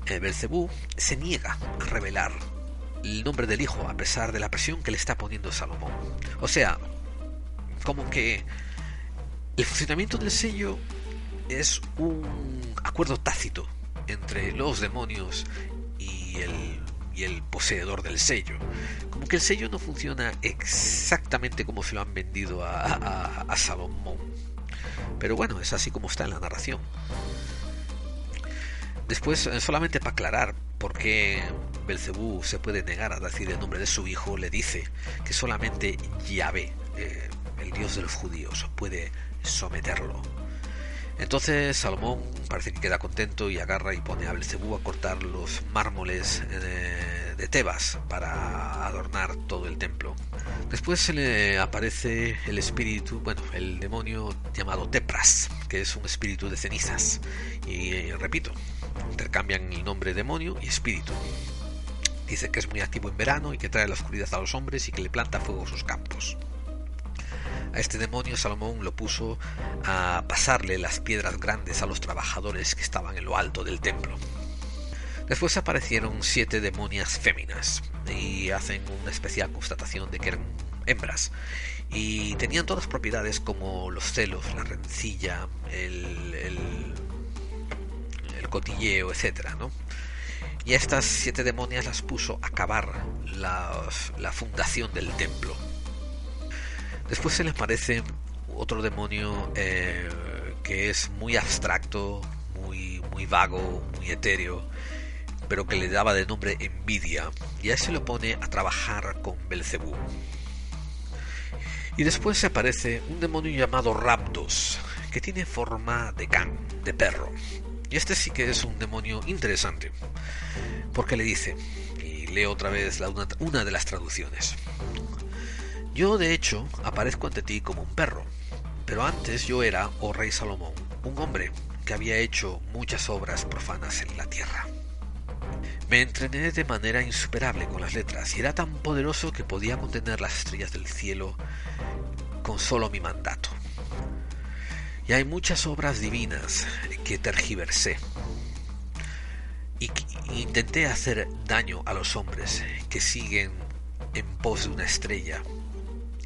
eh, Belcebú se niega a revelar el nombre del hijo a pesar de la presión que le está poniendo Salomón. O sea, como que el funcionamiento del sello es un acuerdo tácito entre los demonios y el, y el poseedor del sello. Como que el sello no funciona exactamente como se lo han vendido a, a, Salomón. Pero bueno, es así como está en la narración. Después, eh, solamente para aclarar por qué Belcebú se puede negar a decir el nombre de su hijo, le dice que solamente Yahvé, eh, el dios de los judíos, puede someterlo. Entonces Salomón parece que queda contento y agarra y pone a Belcebú a cortar los mármoles de, de, Tebas para adornar todo el templo. Después se le aparece el espíritu, bueno, el demonio llamado Tepras, que es un espíritu de cenizas. Y eh, repito, intercambian el nombre demonio y espíritu. Dice que es muy activo en verano y que trae la oscuridad a los hombres y que le planta fuego a sus campos. A este demonio Salomón lo puso a pasarle las piedras grandes a los trabajadores que estaban en lo alto del templo. Después aparecieron siete demonias féminas y hacen una especial constatación de que eran hembras y tenían todas propiedades como los celos, la rencilla, el, el, cotilleo, etc. ¿no? Y a estas siete demonias las puso a cavar la fundación del templo Después se les aparece otro demonio eh, que es muy abstracto, muy, muy vago, muy etéreo, pero que le daba de nombre envidia, y a ese lo pone a trabajar con Belcebú. Y después se aparece un demonio llamado Raptos, que tiene forma de can, de perro. Y este sí que es un demonio interesante, porque le dice, y leo otra vez una de las traducciones, yo, de hecho, aparezco ante ti como un perro, pero antes yo era, oh rey Salomón, un hombre que había hecho muchas obras profanas en la tierra. Me entrené de manera insuperable con las letras y era tan poderoso que podía contener las estrellas del cielo con solo mi mandato. Y hay muchas obras divinas que tergiversé y intenté hacer daño a los hombres que siguen en pos de una estrella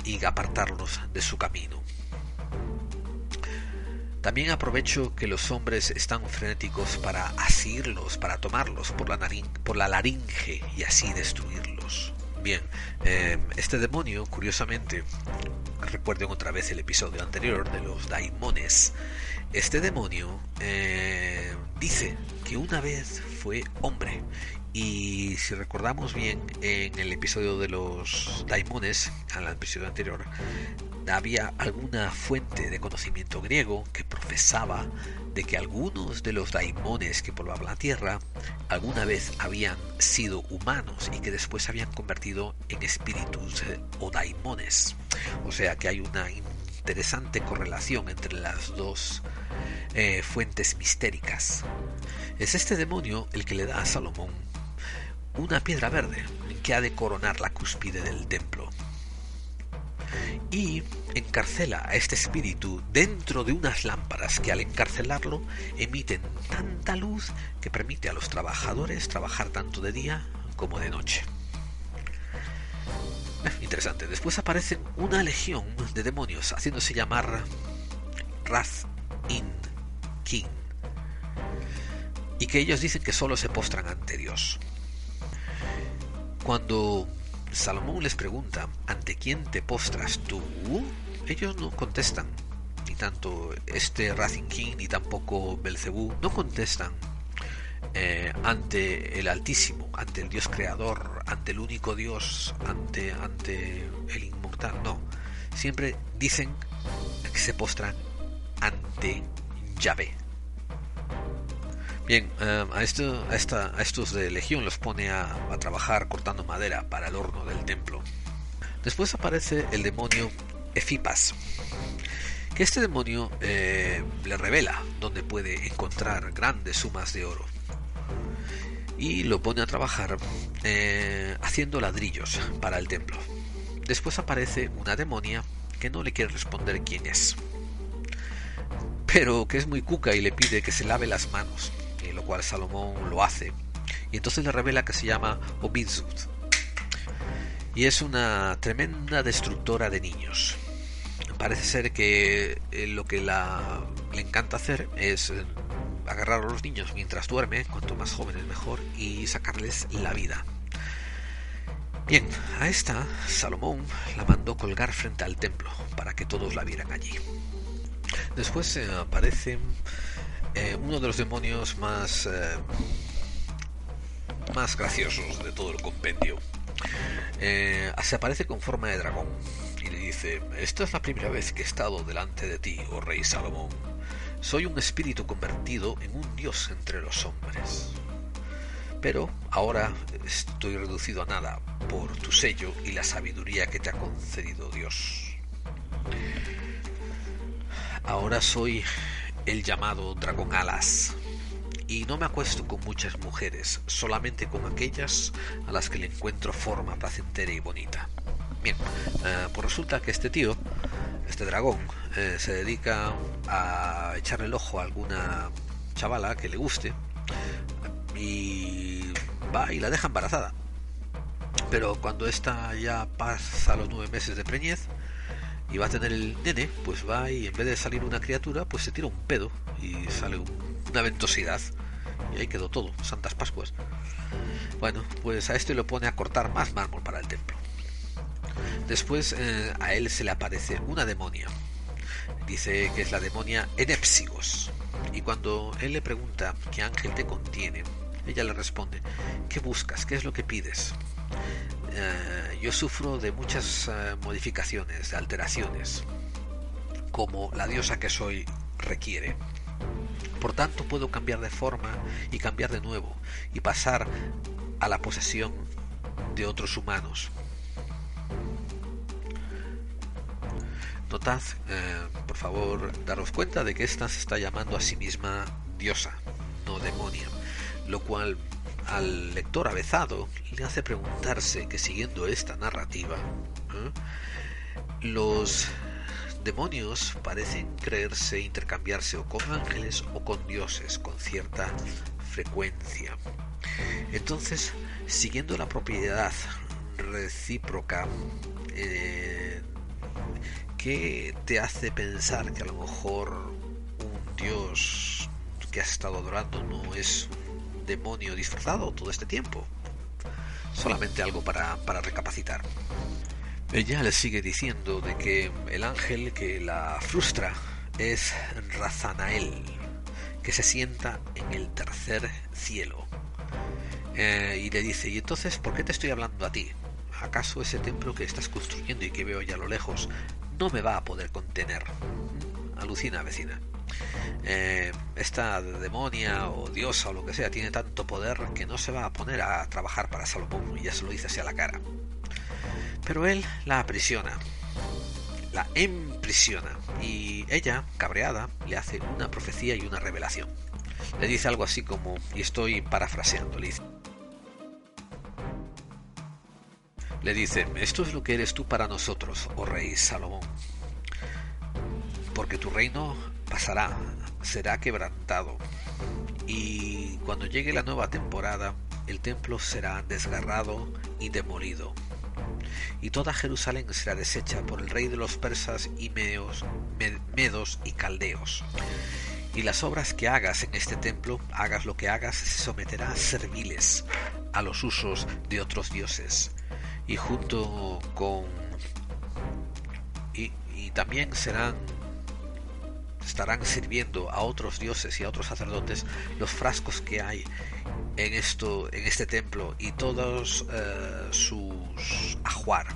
y apartarlos de su camino. También aprovecho que los hombres están frenéticos para asirlos, para tomarlos por la, por la laringe y así destruirlos. Bien, eh, este demonio, curiosamente, recuerden otra vez el episodio anterior de los daimones, este demonio eh, dice que una vez fue hombre y si recordamos bien en el episodio de los daimones, al episodio anterior, había alguna fuente de conocimiento griego que profesaba de que algunos de los daimones que poblaban la tierra alguna vez habían sido humanos y que después se habían convertido en espíritus eh, o daimones. O sea que hay una interesante correlación entre las dos eh, fuentes mistéricas. Es este demonio el que le da a Salomón una piedra verde que ha de coronar la cúspide del templo. Y encarcela a este espíritu dentro de unas lámparas que al encarcelarlo emiten tanta luz que permite a los trabajadores trabajar tanto de día como de noche. Interesante. Después aparecen una legión de demonios haciéndose llamar Raz In King. Y que ellos dicen que solo se postran ante Dios. Cuando Salomón les pregunta, ¿ante quién te postras tú? Ellos no contestan. Ni tanto este Racing King ni tampoco Belcebú no contestan eh, ante el Altísimo, ante el Dios Creador, ante el único Dios, ante, ante el inmortal. No. Siempre dicen que se postran ante Yahvé. Bien, eh, a, estos de Legión los pone a, trabajar cortando madera para el horno del templo. Después aparece el demonio Efipas, que este demonio eh, le revela dónde puede encontrar grandes sumas de oro. Y lo pone a trabajar eh, haciendo ladrillos para el templo. Después aparece una demonia que no le quiere responder quién es pero que es muy cuca y le pide que se lave las manos, lo cual Salomón lo hace. Y entonces le revela que se llama Obidzud. Y es una tremenda destructora de niños. Parece ser que eh, lo que la, le encanta hacer es eh, agarrar a los niños mientras duerme, cuanto más jóvenes mejor, y sacarles la vida. Bien, a esta Salomón la mandó colgar frente al templo para que todos la vieran allí. Después eh, aparece eh, uno de los demonios más, eh, más graciosos de todo el compendio. se aparece con forma de dragón y le dice, esta es la primera vez que he estado delante de ti, oh rey Salomón. Soy un espíritu convertido en un dios entre los hombres. Pero ahora estoy reducido a nada por tu sello y la sabiduría que te ha concedido Dios. Ahora soy el llamado dragón alas. Y no me acuesto con muchas mujeres, solamente con aquellas a las que le encuentro forma placentera y bonita. Bien, eh, pues resulta que este tío, este dragón, eh, se dedica a echarle el ojo a alguna chavala que le guste y va y la deja embarazada. Pero cuando esta ya pasa los nueve meses de preñez, y va a tener el nene, pues va y en vez de salir una criatura, pues se tira un pedo y sale una ventosidad. Y ahí quedó todo, Santas Pascuas. Bueno, pues a este lo pone a cortar más mármol para el templo. Después eh, a él se le aparece una demonia. Dice que es la demonia Enepsigos. Y cuando él le pregunta qué ángel te contiene, ella le responde, ¿qué buscas? ¿Qué es lo que pides? Eh, yo sufro de muchas eh, modificaciones, de alteraciones, como la diosa que soy requiere. Por tanto, puedo cambiar de forma y cambiar de nuevo y pasar a la posesión de otros humanos. Notad, eh, por favor, daros cuenta de que ésta se está llamando a sí misma diosa, no demonia, lo cual al lector avezado le hace preguntarse que siguiendo esta narrativa, ¿eh? los demonios parecen creerse intercambiarse o con ángeles o con dioses con cierta frecuencia. Entonces, siguiendo la propiedad recíproca, eh, ¿qué te hace pensar que a lo mejor un dios que has estado adorando no es demonio disfrazado todo este tiempo? Solamente algo para, para recapacitar. Ella le sigue diciendo de que el ángel que la frustra es Razanael, que se sienta en el tercer cielo. Eh, y le dice, ¿y entonces por qué te estoy hablando a ti? ¿Acaso ese templo que estás construyendo y que veo ya a lo lejos no me va a poder contener? Alucina, vecina. Eh, esta demonia o diosa o lo que sea tiene tanto poder que no se va a poner a trabajar para Salomón y ya se lo dice hacia la cara. Pero él la aprisiona, la emprisiona y ella, cabreada, le hace una profecía y una revelación. Le dice algo así como, y estoy parafraseando, le dice, le dice, esto es lo que eres tú para nosotros, oh rey Salomón, porque tu reino pasará, será quebrantado, y cuando llegue la nueva temporada, el templo será desgarrado y demolido y toda Jerusalén será deshecha por el rey de los persas y medos, y caldeos. Y las obras que hagas en este templo, hagas lo que hagas, se someterá a serviles a los usos de otros dioses. Y junto con... Y, y también serán estarán sirviendo a otros dioses y a otros sacerdotes los frascos que hay en esto en este templo y todos eh, sus ajuar.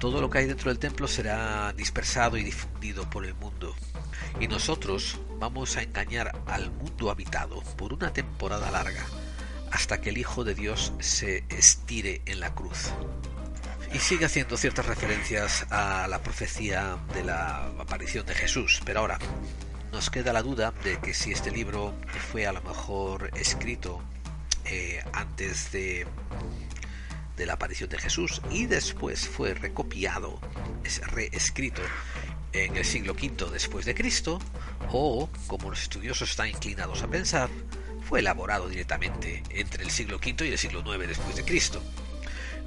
Todo lo que hay dentro del templo será dispersado y difundido por el mundo. Y nosotros vamos a engañar al mundo habitado por una temporada larga hasta que el Hijo de Dios se estire en la cruz y sigue haciendo ciertas referencias a la profecía de la aparición de Jesús. Pero ahora nos queda la duda de que si este libro fue a lo mejor escrito eh, antes de, la aparición de Jesús y después fue recopiado, es reescrito en el siglo V después de Cristo, o, como los estudiosos están inclinados a pensar, fue elaborado directamente entre el siglo V y el siglo IX después de Cristo.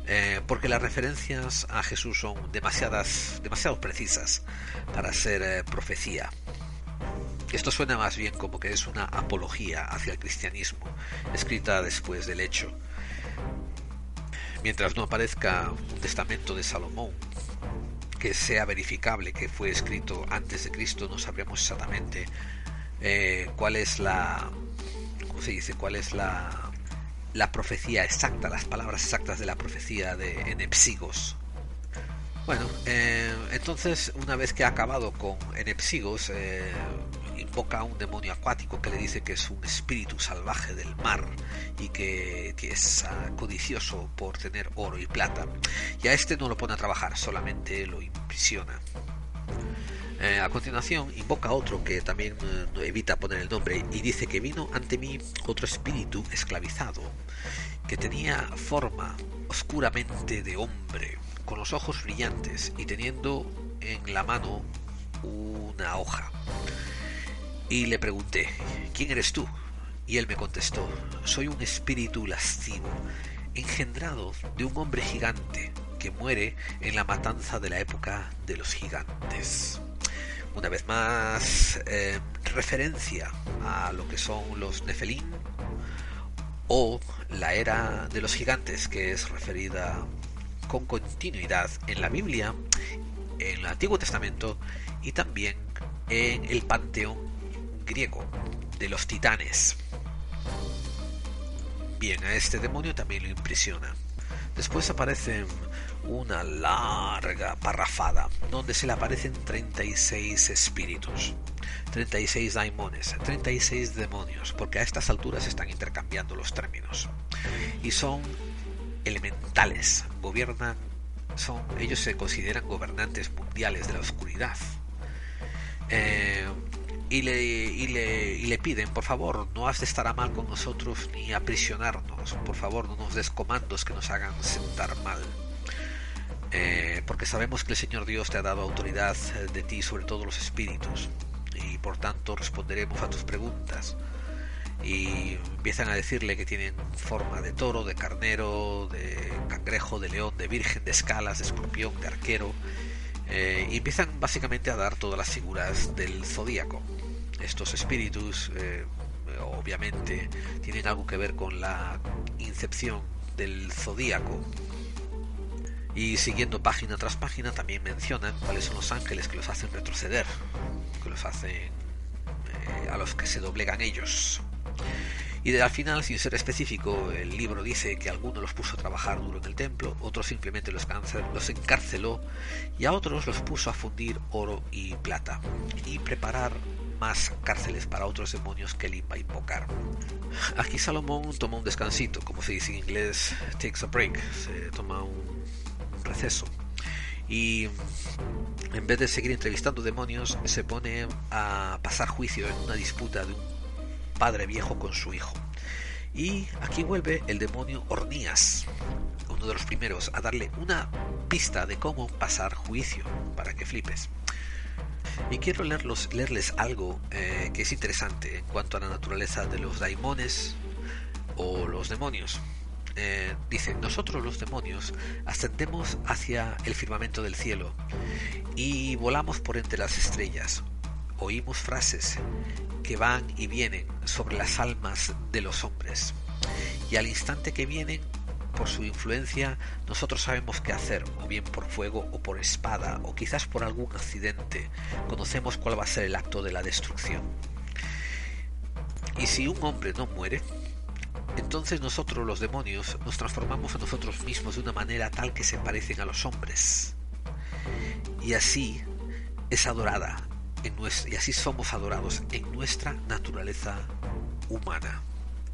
Eh, porque las referencias a Jesús son demasiadas, demasiado precisas para ser eh, profecía. Esto suena más bien como que es una apología hacia el cristianismo, escrita después del hecho. Mientras no aparezca un testamento de Salomón que sea verificable que fue escrito antes de Cristo, no sabremos exactamente eh, cuál es la, ¿cómo se dice? ¿Cuál es la la profecía exacta, las palabras exactas de la profecía de Enepsigos. Bueno, eh, entonces una vez que ha acabado con Enepsigos, eh, invoca a un demonio acuático que le dice que es un espíritu salvaje del mar y que, que es ah, codicioso por tener oro y plata. Y a este no lo pone a trabajar, solamente lo imprisiona. Eh, a continuación invoca otro que también eh, evita poner el nombre y dice que vino ante mí otro espíritu esclavizado que tenía forma oscuramente de hombre, con los ojos brillantes y teniendo en la mano una hoja. Y le pregunté, ¿quién eres tú? Y él me contestó, soy un espíritu lascivo, engendrado de un hombre gigante que muere en la matanza de la época de los gigantes una vez más eh, referencia a lo que son los Nefelim o la era de los gigantes que es referida con continuidad en la Biblia, en el Antiguo Testamento y también en el panteón griego de los titanes. Bien, a este demonio también lo impresiona. Después aparecen una larga parrafada donde se le aparecen 36 espíritus, 36 daimones, 36 demonios, porque a estas alturas están intercambiando los términos. Y son elementales, gobiernan, son, ellos se consideran gobernantes mundiales de la oscuridad. Eh, y le, y, le, piden, por favor, no has de estar a mal con nosotros ni aprisionarnos, por favor, no nos des comandos que nos hagan sentar mal eh, porque sabemos que el Señor Dios te ha dado autoridad eh, de ti sobre todos los espíritus y por tanto responderemos a tus preguntas. Y empiezan a decirle que tienen forma de toro, de carnero, de cangrejo, de león, de virgen, de escalas, de escorpión, de arquero. Eh, y empiezan básicamente a dar todas las figuras del zodíaco. Estos espíritus, obviamente, tienen algo que ver con la incepción del zodíaco, y siguiendo página tras página también mencionan cuáles son los ángeles que los hacen retroceder, que los hacen eh, a los que se doblegan ellos. Y al final, sin ser específico, el libro dice que algunos los puso a trabajar duro en el templo, otros simplemente los, los encarceló y a otros los puso a fundir oro y plata y preparar más cárceles para otros demonios que él iba a invocar. Aquí Salomón toma un descansito, como se dice en inglés, takes a break, se toma un Y en vez de seguir entrevistando demonios, se pone a pasar juicio en una disputa de un padre viejo con su hijo. Y aquí vuelve el demonio Ornías, uno de los primeros, a darle una pista de cómo pasar juicio, para que flipes. Y quiero leerles algo eh, que es interesante en cuanto a la naturaleza de los daimones o los demonios. Eh, dice, nosotros los demonios ascendemos hacia el firmamento del cielo y volamos por entre las estrellas. Oímos frases que van y vienen sobre las almas de los hombres. Y al instante que vienen, por su influencia, nosotros sabemos qué hacer, o bien por fuego o por espada, o quizás por algún accidente. Conocemos cuál va a ser el acto de la destrucción. Y si un hombre no muere, entonces nosotros los demonios nos transformamos en nosotros mismos de una manera tal que se parecen a los hombres. Y así es adorada y así somos adorados en nuestra naturaleza humana.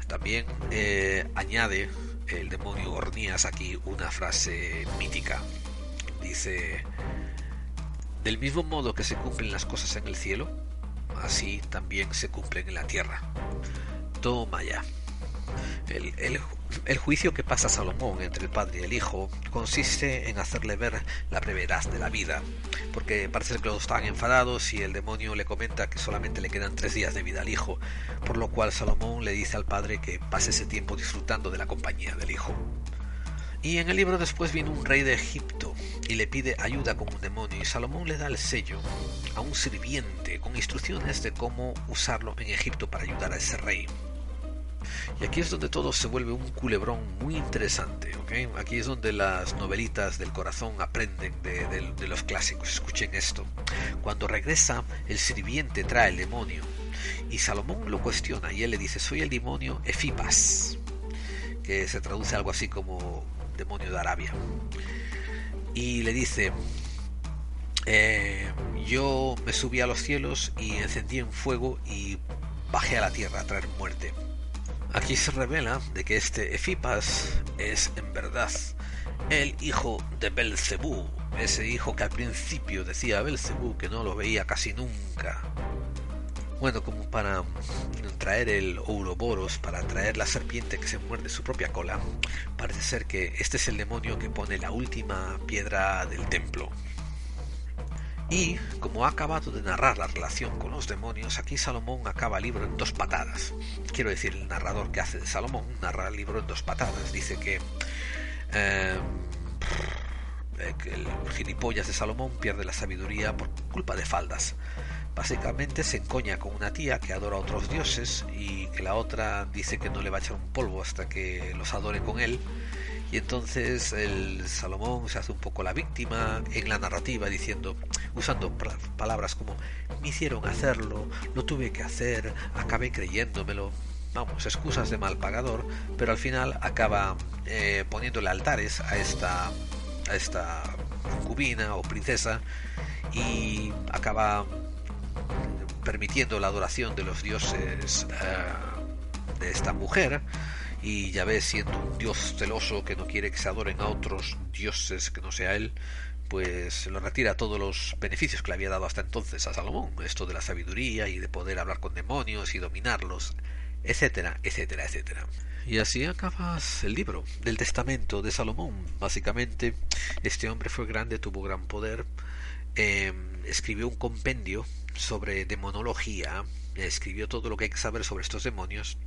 También eh, añade el demonio Ornías aquí una frase mítica. Dice, del mismo modo que se cumplen las cosas en el cielo, así también se cumplen en la tierra. Toma ya. El, juicio que pasa Salomón entre el padre y el hijo consiste en hacerle ver la brevedad de la vida, porque parece que los están enfadados y el demonio le comenta que solamente le quedan tres días de vida al hijo, por lo cual Salomón le dice al padre que pase ese tiempo disfrutando de la compañía del hijo. Y en el libro después viene un rey de Egipto y le pide ayuda con un demonio y Salomón le da el sello a un sirviente con instrucciones de cómo usarlo en Egipto para ayudar a ese rey. Y aquí es donde todo se vuelve un culebrón muy interesante. ¿okay? Aquí es donde las novelitas del corazón aprenden de, los clásicos. Escuchen esto. Cuando regresa, el sirviente trae el demonio. Y Salomón lo cuestiona y él le dice, soy el demonio Efipas, que se traduce algo así como demonio de Arabia. Y le dice, eh, yo me subí a los cielos y encendí en fuego y bajé a la tierra a traer muerte. Aquí se revela de que este Efipas es en verdad el hijo de Belcebú, ese hijo que al principio decía Belcebú que no lo veía casi nunca. Bueno, como para traer el Ouroboros, para traer la serpiente que se muerde su propia cola, parece ser que este es el demonio que pone la última piedra del templo. Y, como ha acabado de narrar la relación con los demonios, aquí Salomón acaba el libro en dos patadas. Quiero decir, el narrador que hace de Salomón narra el libro en dos patadas. Dice que, eh, el gilipollas de Salomón pierde la sabiduría por culpa de faldas. Básicamente se encoña con una tía que adora a otros dioses y que la otra dice que no le va a echar un polvo hasta que los adore con él y entonces el Salomón se hace un poco la víctima en la narrativa diciendo, usando palabras como me hicieron hacerlo, lo tuve que hacer, acabé creyéndomelo, vamos, excusas de mal pagador, pero al final acaba eh, poniéndole altares a esta, a esta concubina o princesa y acaba permitiendo la adoración de los dioses eh, de esta mujer y ya ves, siendo un dios celoso que no quiere que se adoren a otros dioses que no sea él, pues lo retira todos los beneficios que le había dado hasta entonces a Salomón, esto de la sabiduría y de poder hablar con demonios y dominarlos, etcétera, etcétera, etcétera. Y así acabas el libro del testamento de Salomón. Básicamente, este hombre fue grande, tuvo gran poder, em, escribió un compendio sobre demonología, escribió todo lo que hay que saber sobre estos demonios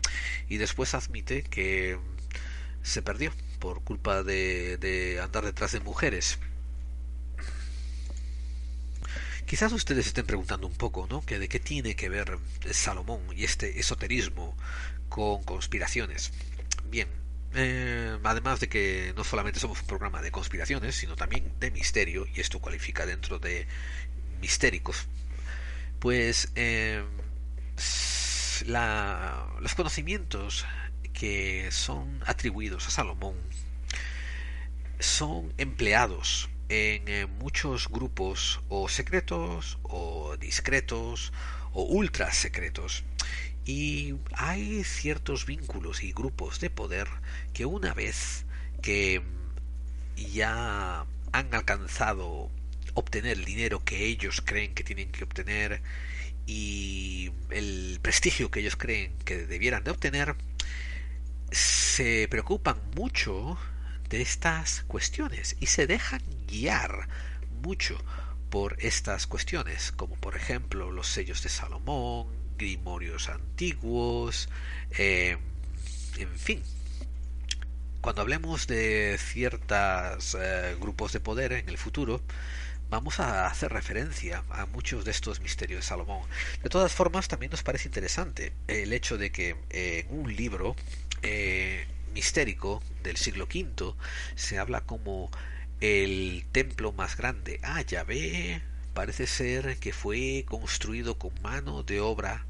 y después admite que se perdió por culpa de, de andar detrás de mujeres. Quizás ustedes estén preguntando un poco, ¿no? Que de qué tiene que ver Salomón y este esoterismo con conspiraciones. Bien, eh, además de que no solamente somos un programa de conspiraciones, sino también de misterio, y esto cualifica dentro de mistéricos, pues eh, los conocimientos que son atribuidos a Salomón son empleados en eh, muchos grupos o secretos o discretos o ultra secretos. Y hay ciertos vínculos y grupos de poder que una vez que ya han alcanzado obtener el dinero que ellos creen que tienen que obtener y el prestigio que ellos creen que debieran de obtener, se preocupan mucho de estas cuestiones y se dejan guiar mucho por estas cuestiones, como por ejemplo los sellos de Salomón, grimorios antiguos, eh, en fin. Cuando hablemos de ciertos eh, grupos de poder en el futuro, vamos a hacer referencia a muchos de estos misterios de Salomón. De todas formas, también nos parece interesante el hecho de que en un libro eh, mistérico del siglo V se habla como el templo más grande. Ah, ya ve, parece ser que fue construido con mano de obra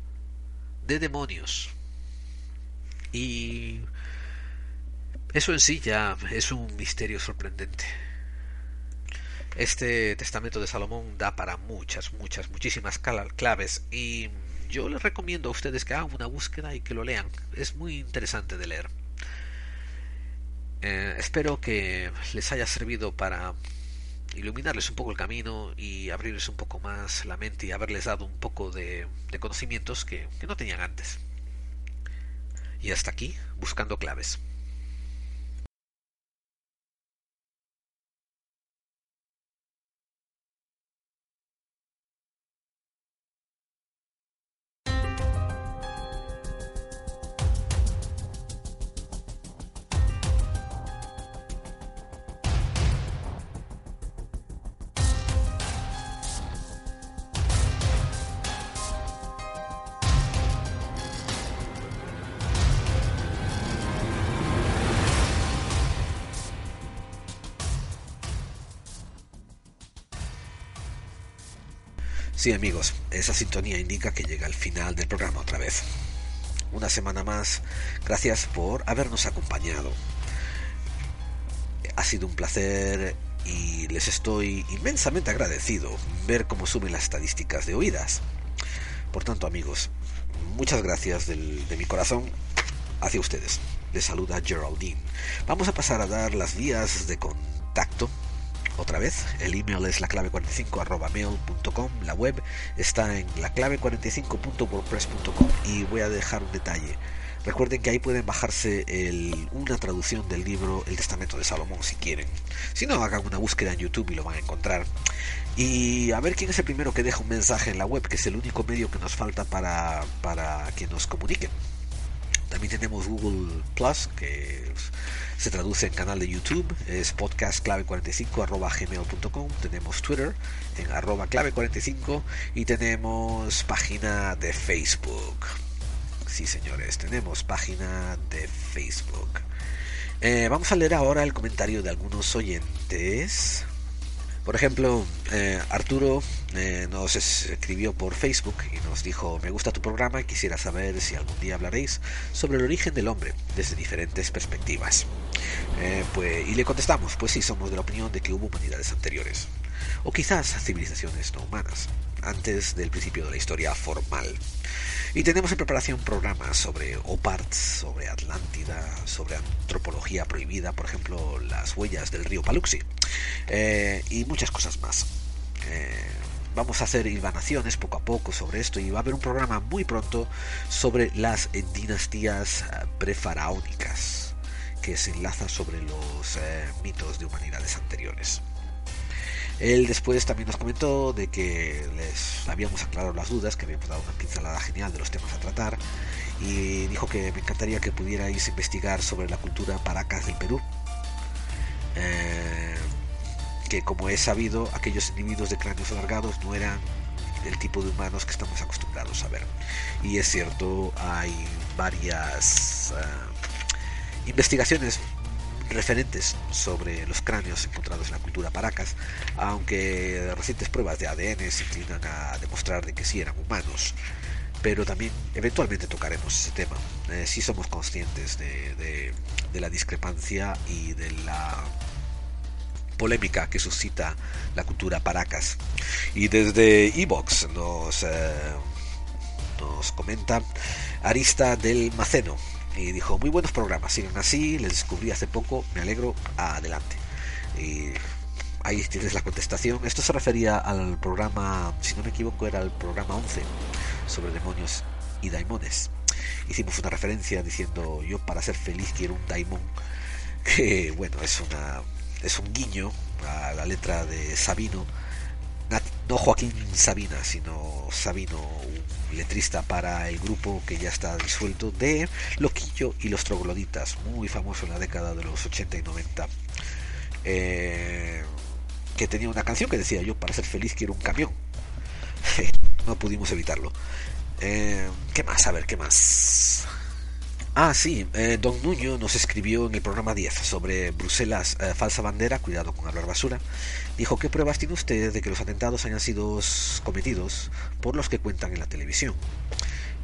de demonios. Y eso en sí ya es un misterio sorprendente. Este testamento de Salomón da para muchas, muchas, muchísimas claves y yo les recomiendo a ustedes que hagan una búsqueda y que lo lean. Es muy interesante de leer. Eh, espero que les haya servido para iluminarles un poco el camino y abrirles un poco más la mente y haberles dado un poco de, conocimientos que no tenían antes. Y hasta aquí, buscando claves. Sí amigos, esa sintonía indica que llega el final del programa otra vez. Una semana más, gracias por habernos acompañado. Ha sido un placer y les estoy inmensamente agradecido ver cómo suben las estadísticas de oídas. Por tanto amigos, muchas gracias de mi corazón hacia ustedes. Les saluda Geraldine. Vamos a pasar a dar las vías de contacto otra vez, el email es la clave 45 mail.com, la web está en la clave 45.wordpress.com y voy a dejar un detalle. Recuerden que ahí pueden bajarse una traducción del libro El Testamento de Salomón si quieren. Si no, hagan una búsqueda en YouTube y lo van a encontrar. Y a ver quién es el primero que deja un mensaje en la web, que es el único medio que nos falta para, para que nos comuniquen. También tenemos Google Plus, que se traduce en canal de YouTube, es podcastclave45 arroba gmail.com, tenemos Twitter en arroba clave45 y tenemos página de Facebook. Sí, señores, tenemos página de Facebook. Eh, vamos a leer ahora el comentario de algunos oyentes. Por ejemplo, eh, Arturo eh, nos escribió por Facebook y nos dijo, me gusta tu programa y quisiera saber si algún día hablaréis sobre el origen del hombre desde diferentes perspectivas. Eh, pues, y le contestamos, pues sí, somos de la opinión de que hubo humanidades anteriores, o quizás civilizaciones no humanas, antes del principio de la historia formal. Y tenemos en preparación programas sobre OPARTS, sobre Atlántida, sobre antropología prohibida, por ejemplo, las huellas del río Paluxi, eh, y muchas cosas más. Eh, vamos a hacer hilvanaciones poco a poco sobre esto y va a haber un programa muy pronto sobre las dinastías prefaraónicas que se enlaza sobre los mitos de humanidades anteriores. Él después también nos comentó de que les habíamos aclarado las dudas, que habíamos dado una pincelada genial de los temas a tratar y dijo que me encantaría que pudierais investigar sobre la cultura paracas del Perú. Eh, que como he sabido, aquellos individuos de cráneos alargados no eran el tipo de humanos que estamos acostumbrados a ver. Y es cierto, hay varias eh, investigaciones referentes sobre los cráneos encontrados en la cultura paracas, aunque recientes pruebas de ADN se inclinan a demostrar de que sí eran humanos. Pero también eventualmente tocaremos ese tema. Eh, si somos conscientes de, la discrepancia y de la polémica que suscita la cultura paracas. Y desde Evox nos, eh, nos comenta Arista del Maceno, y dijo, muy buenos programas, sigan así, les descubrí hace poco, me alegro, adelante. Y ahí tienes la contestación. Esto se refería al programa, si no me equivoco, era el programa 11 sobre demonios y daimones. Hicimos una referencia diciendo, yo para ser feliz quiero un daimon, que bueno, es, una, es un guiño a la letra de Sabino no Joaquín Sabina, sino Sabino, un letrista para el grupo que ya está disuelto de Loquillo y los Trogloditas, muy famoso en la década de los 80 y 90. Eh, que tenía una canción que decía yo, para ser feliz quiero un camión. no pudimos evitarlo. Eh, ¿Qué más? A ver, ¿qué más? Ah, sí, eh, Don Nuño nos escribió en el programa 10 sobre Bruselas, eh, falsa bandera, cuidado con hablar basura. Dijo, ¿qué pruebas tiene usted de que los atentados hayan sido cometidos por los que cuentan en la televisión?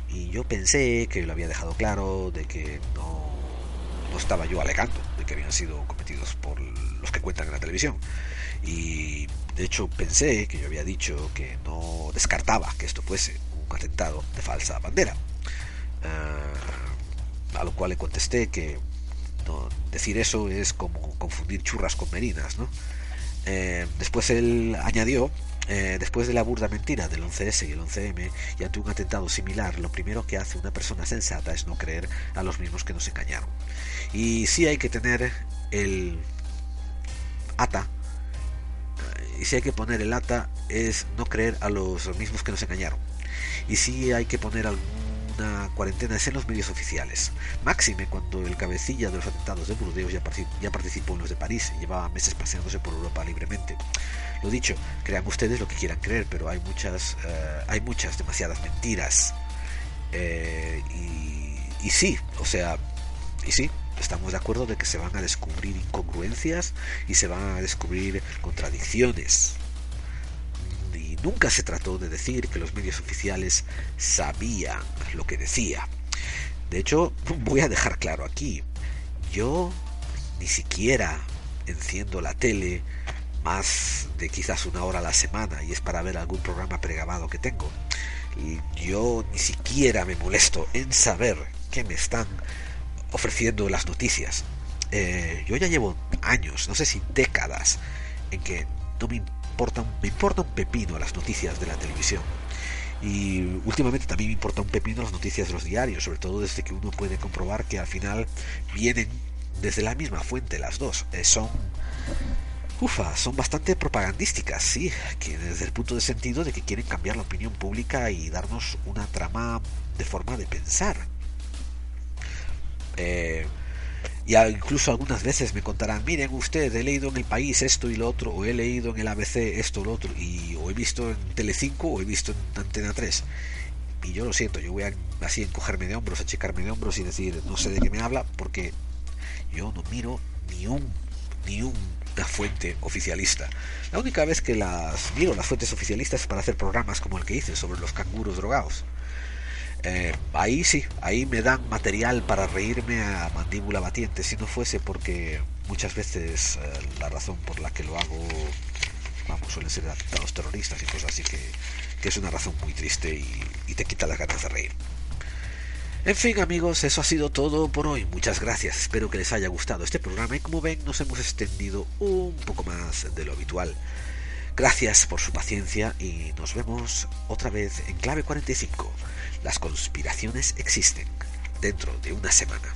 Y yo pensé que lo había dejado claro, de que no, no estaba yo alegando de que habían sido cometidos por los que cuentan en la televisión. Y de hecho pensé que yo había dicho que no descartaba que esto fuese un atentado de falsa bandera. Uh, a lo cual le contesté que decir eso es como confundir churras con merinas. ¿no? Eh, después él añadió, eh, después de la burda mentira del 11S y el 11M y ante un atentado similar, lo primero que hace una persona sensata es no creer a los mismos que nos engañaron. Y sí hay que tener el ata, y si hay que poner el ata es no creer a los mismos que nos engañaron. Y sí hay que poner algún una cuarentena en los medios oficiales. Máxime cuando el cabecilla de los atentados de Burdeos ya, participó en los de París y llevaba meses paseándose por Europa libremente. Lo dicho, crean ustedes lo que quieran creer, pero hay muchas, eh, hay muchas, demasiadas mentiras. Eh, y, y sí, o sea, y sí, estamos de acuerdo de que se van a descubrir incongruencias y se van a descubrir contradicciones. Nunca se trató de decir que los medios oficiales sabían lo que decía. De hecho, voy a dejar claro aquí, yo ni siquiera enciendo la tele más de quizás una hora a la semana y es para ver algún programa pregrabado que tengo. Y yo ni siquiera me molesto en saber qué me están ofreciendo las noticias. Eh, yo ya llevo años, no sé si décadas, en que no me me importa un pepino las noticias de la televisión. Y últimamente también me importa un pepino las noticias de los diarios, sobre todo desde que uno puede comprobar que al final vienen desde la misma fuente las dos. Eh, son ufa, son bastante propagandísticas, sí, que desde el punto de sentido de que quieren cambiar la opinión pública y darnos una trama de forma de pensar. Eh, y incluso algunas veces me contarán, miren usted, he leído en el país esto y lo otro, o he leído en el ABC esto y lo otro, y o he visto en Telecinco o he visto en Antena 3. Y yo lo siento, yo voy a así encogerme de hombros, a checarme de hombros y decir, no sé de qué me habla, porque yo no miro ni un, ni una fuente oficialista. La única vez que las miro las fuentes oficialistas es para hacer programas como el que hice sobre los canguros drogados. Eh, ahí sí, ahí me dan material para reírme a mandíbula batiente, si no fuese porque muchas veces eh, la razón por la que lo hago, vamos, suelen ser atentados terroristas y cosas así que, que es una razón muy triste y, y te quita las ganas de reír. En fin amigos, eso ha sido todo por hoy. Muchas gracias. Espero que les haya gustado este programa y como ven nos hemos extendido un poco más de lo habitual. Gracias por su paciencia y nos vemos otra vez en clave 45. Las conspiraciones existen dentro de una semana.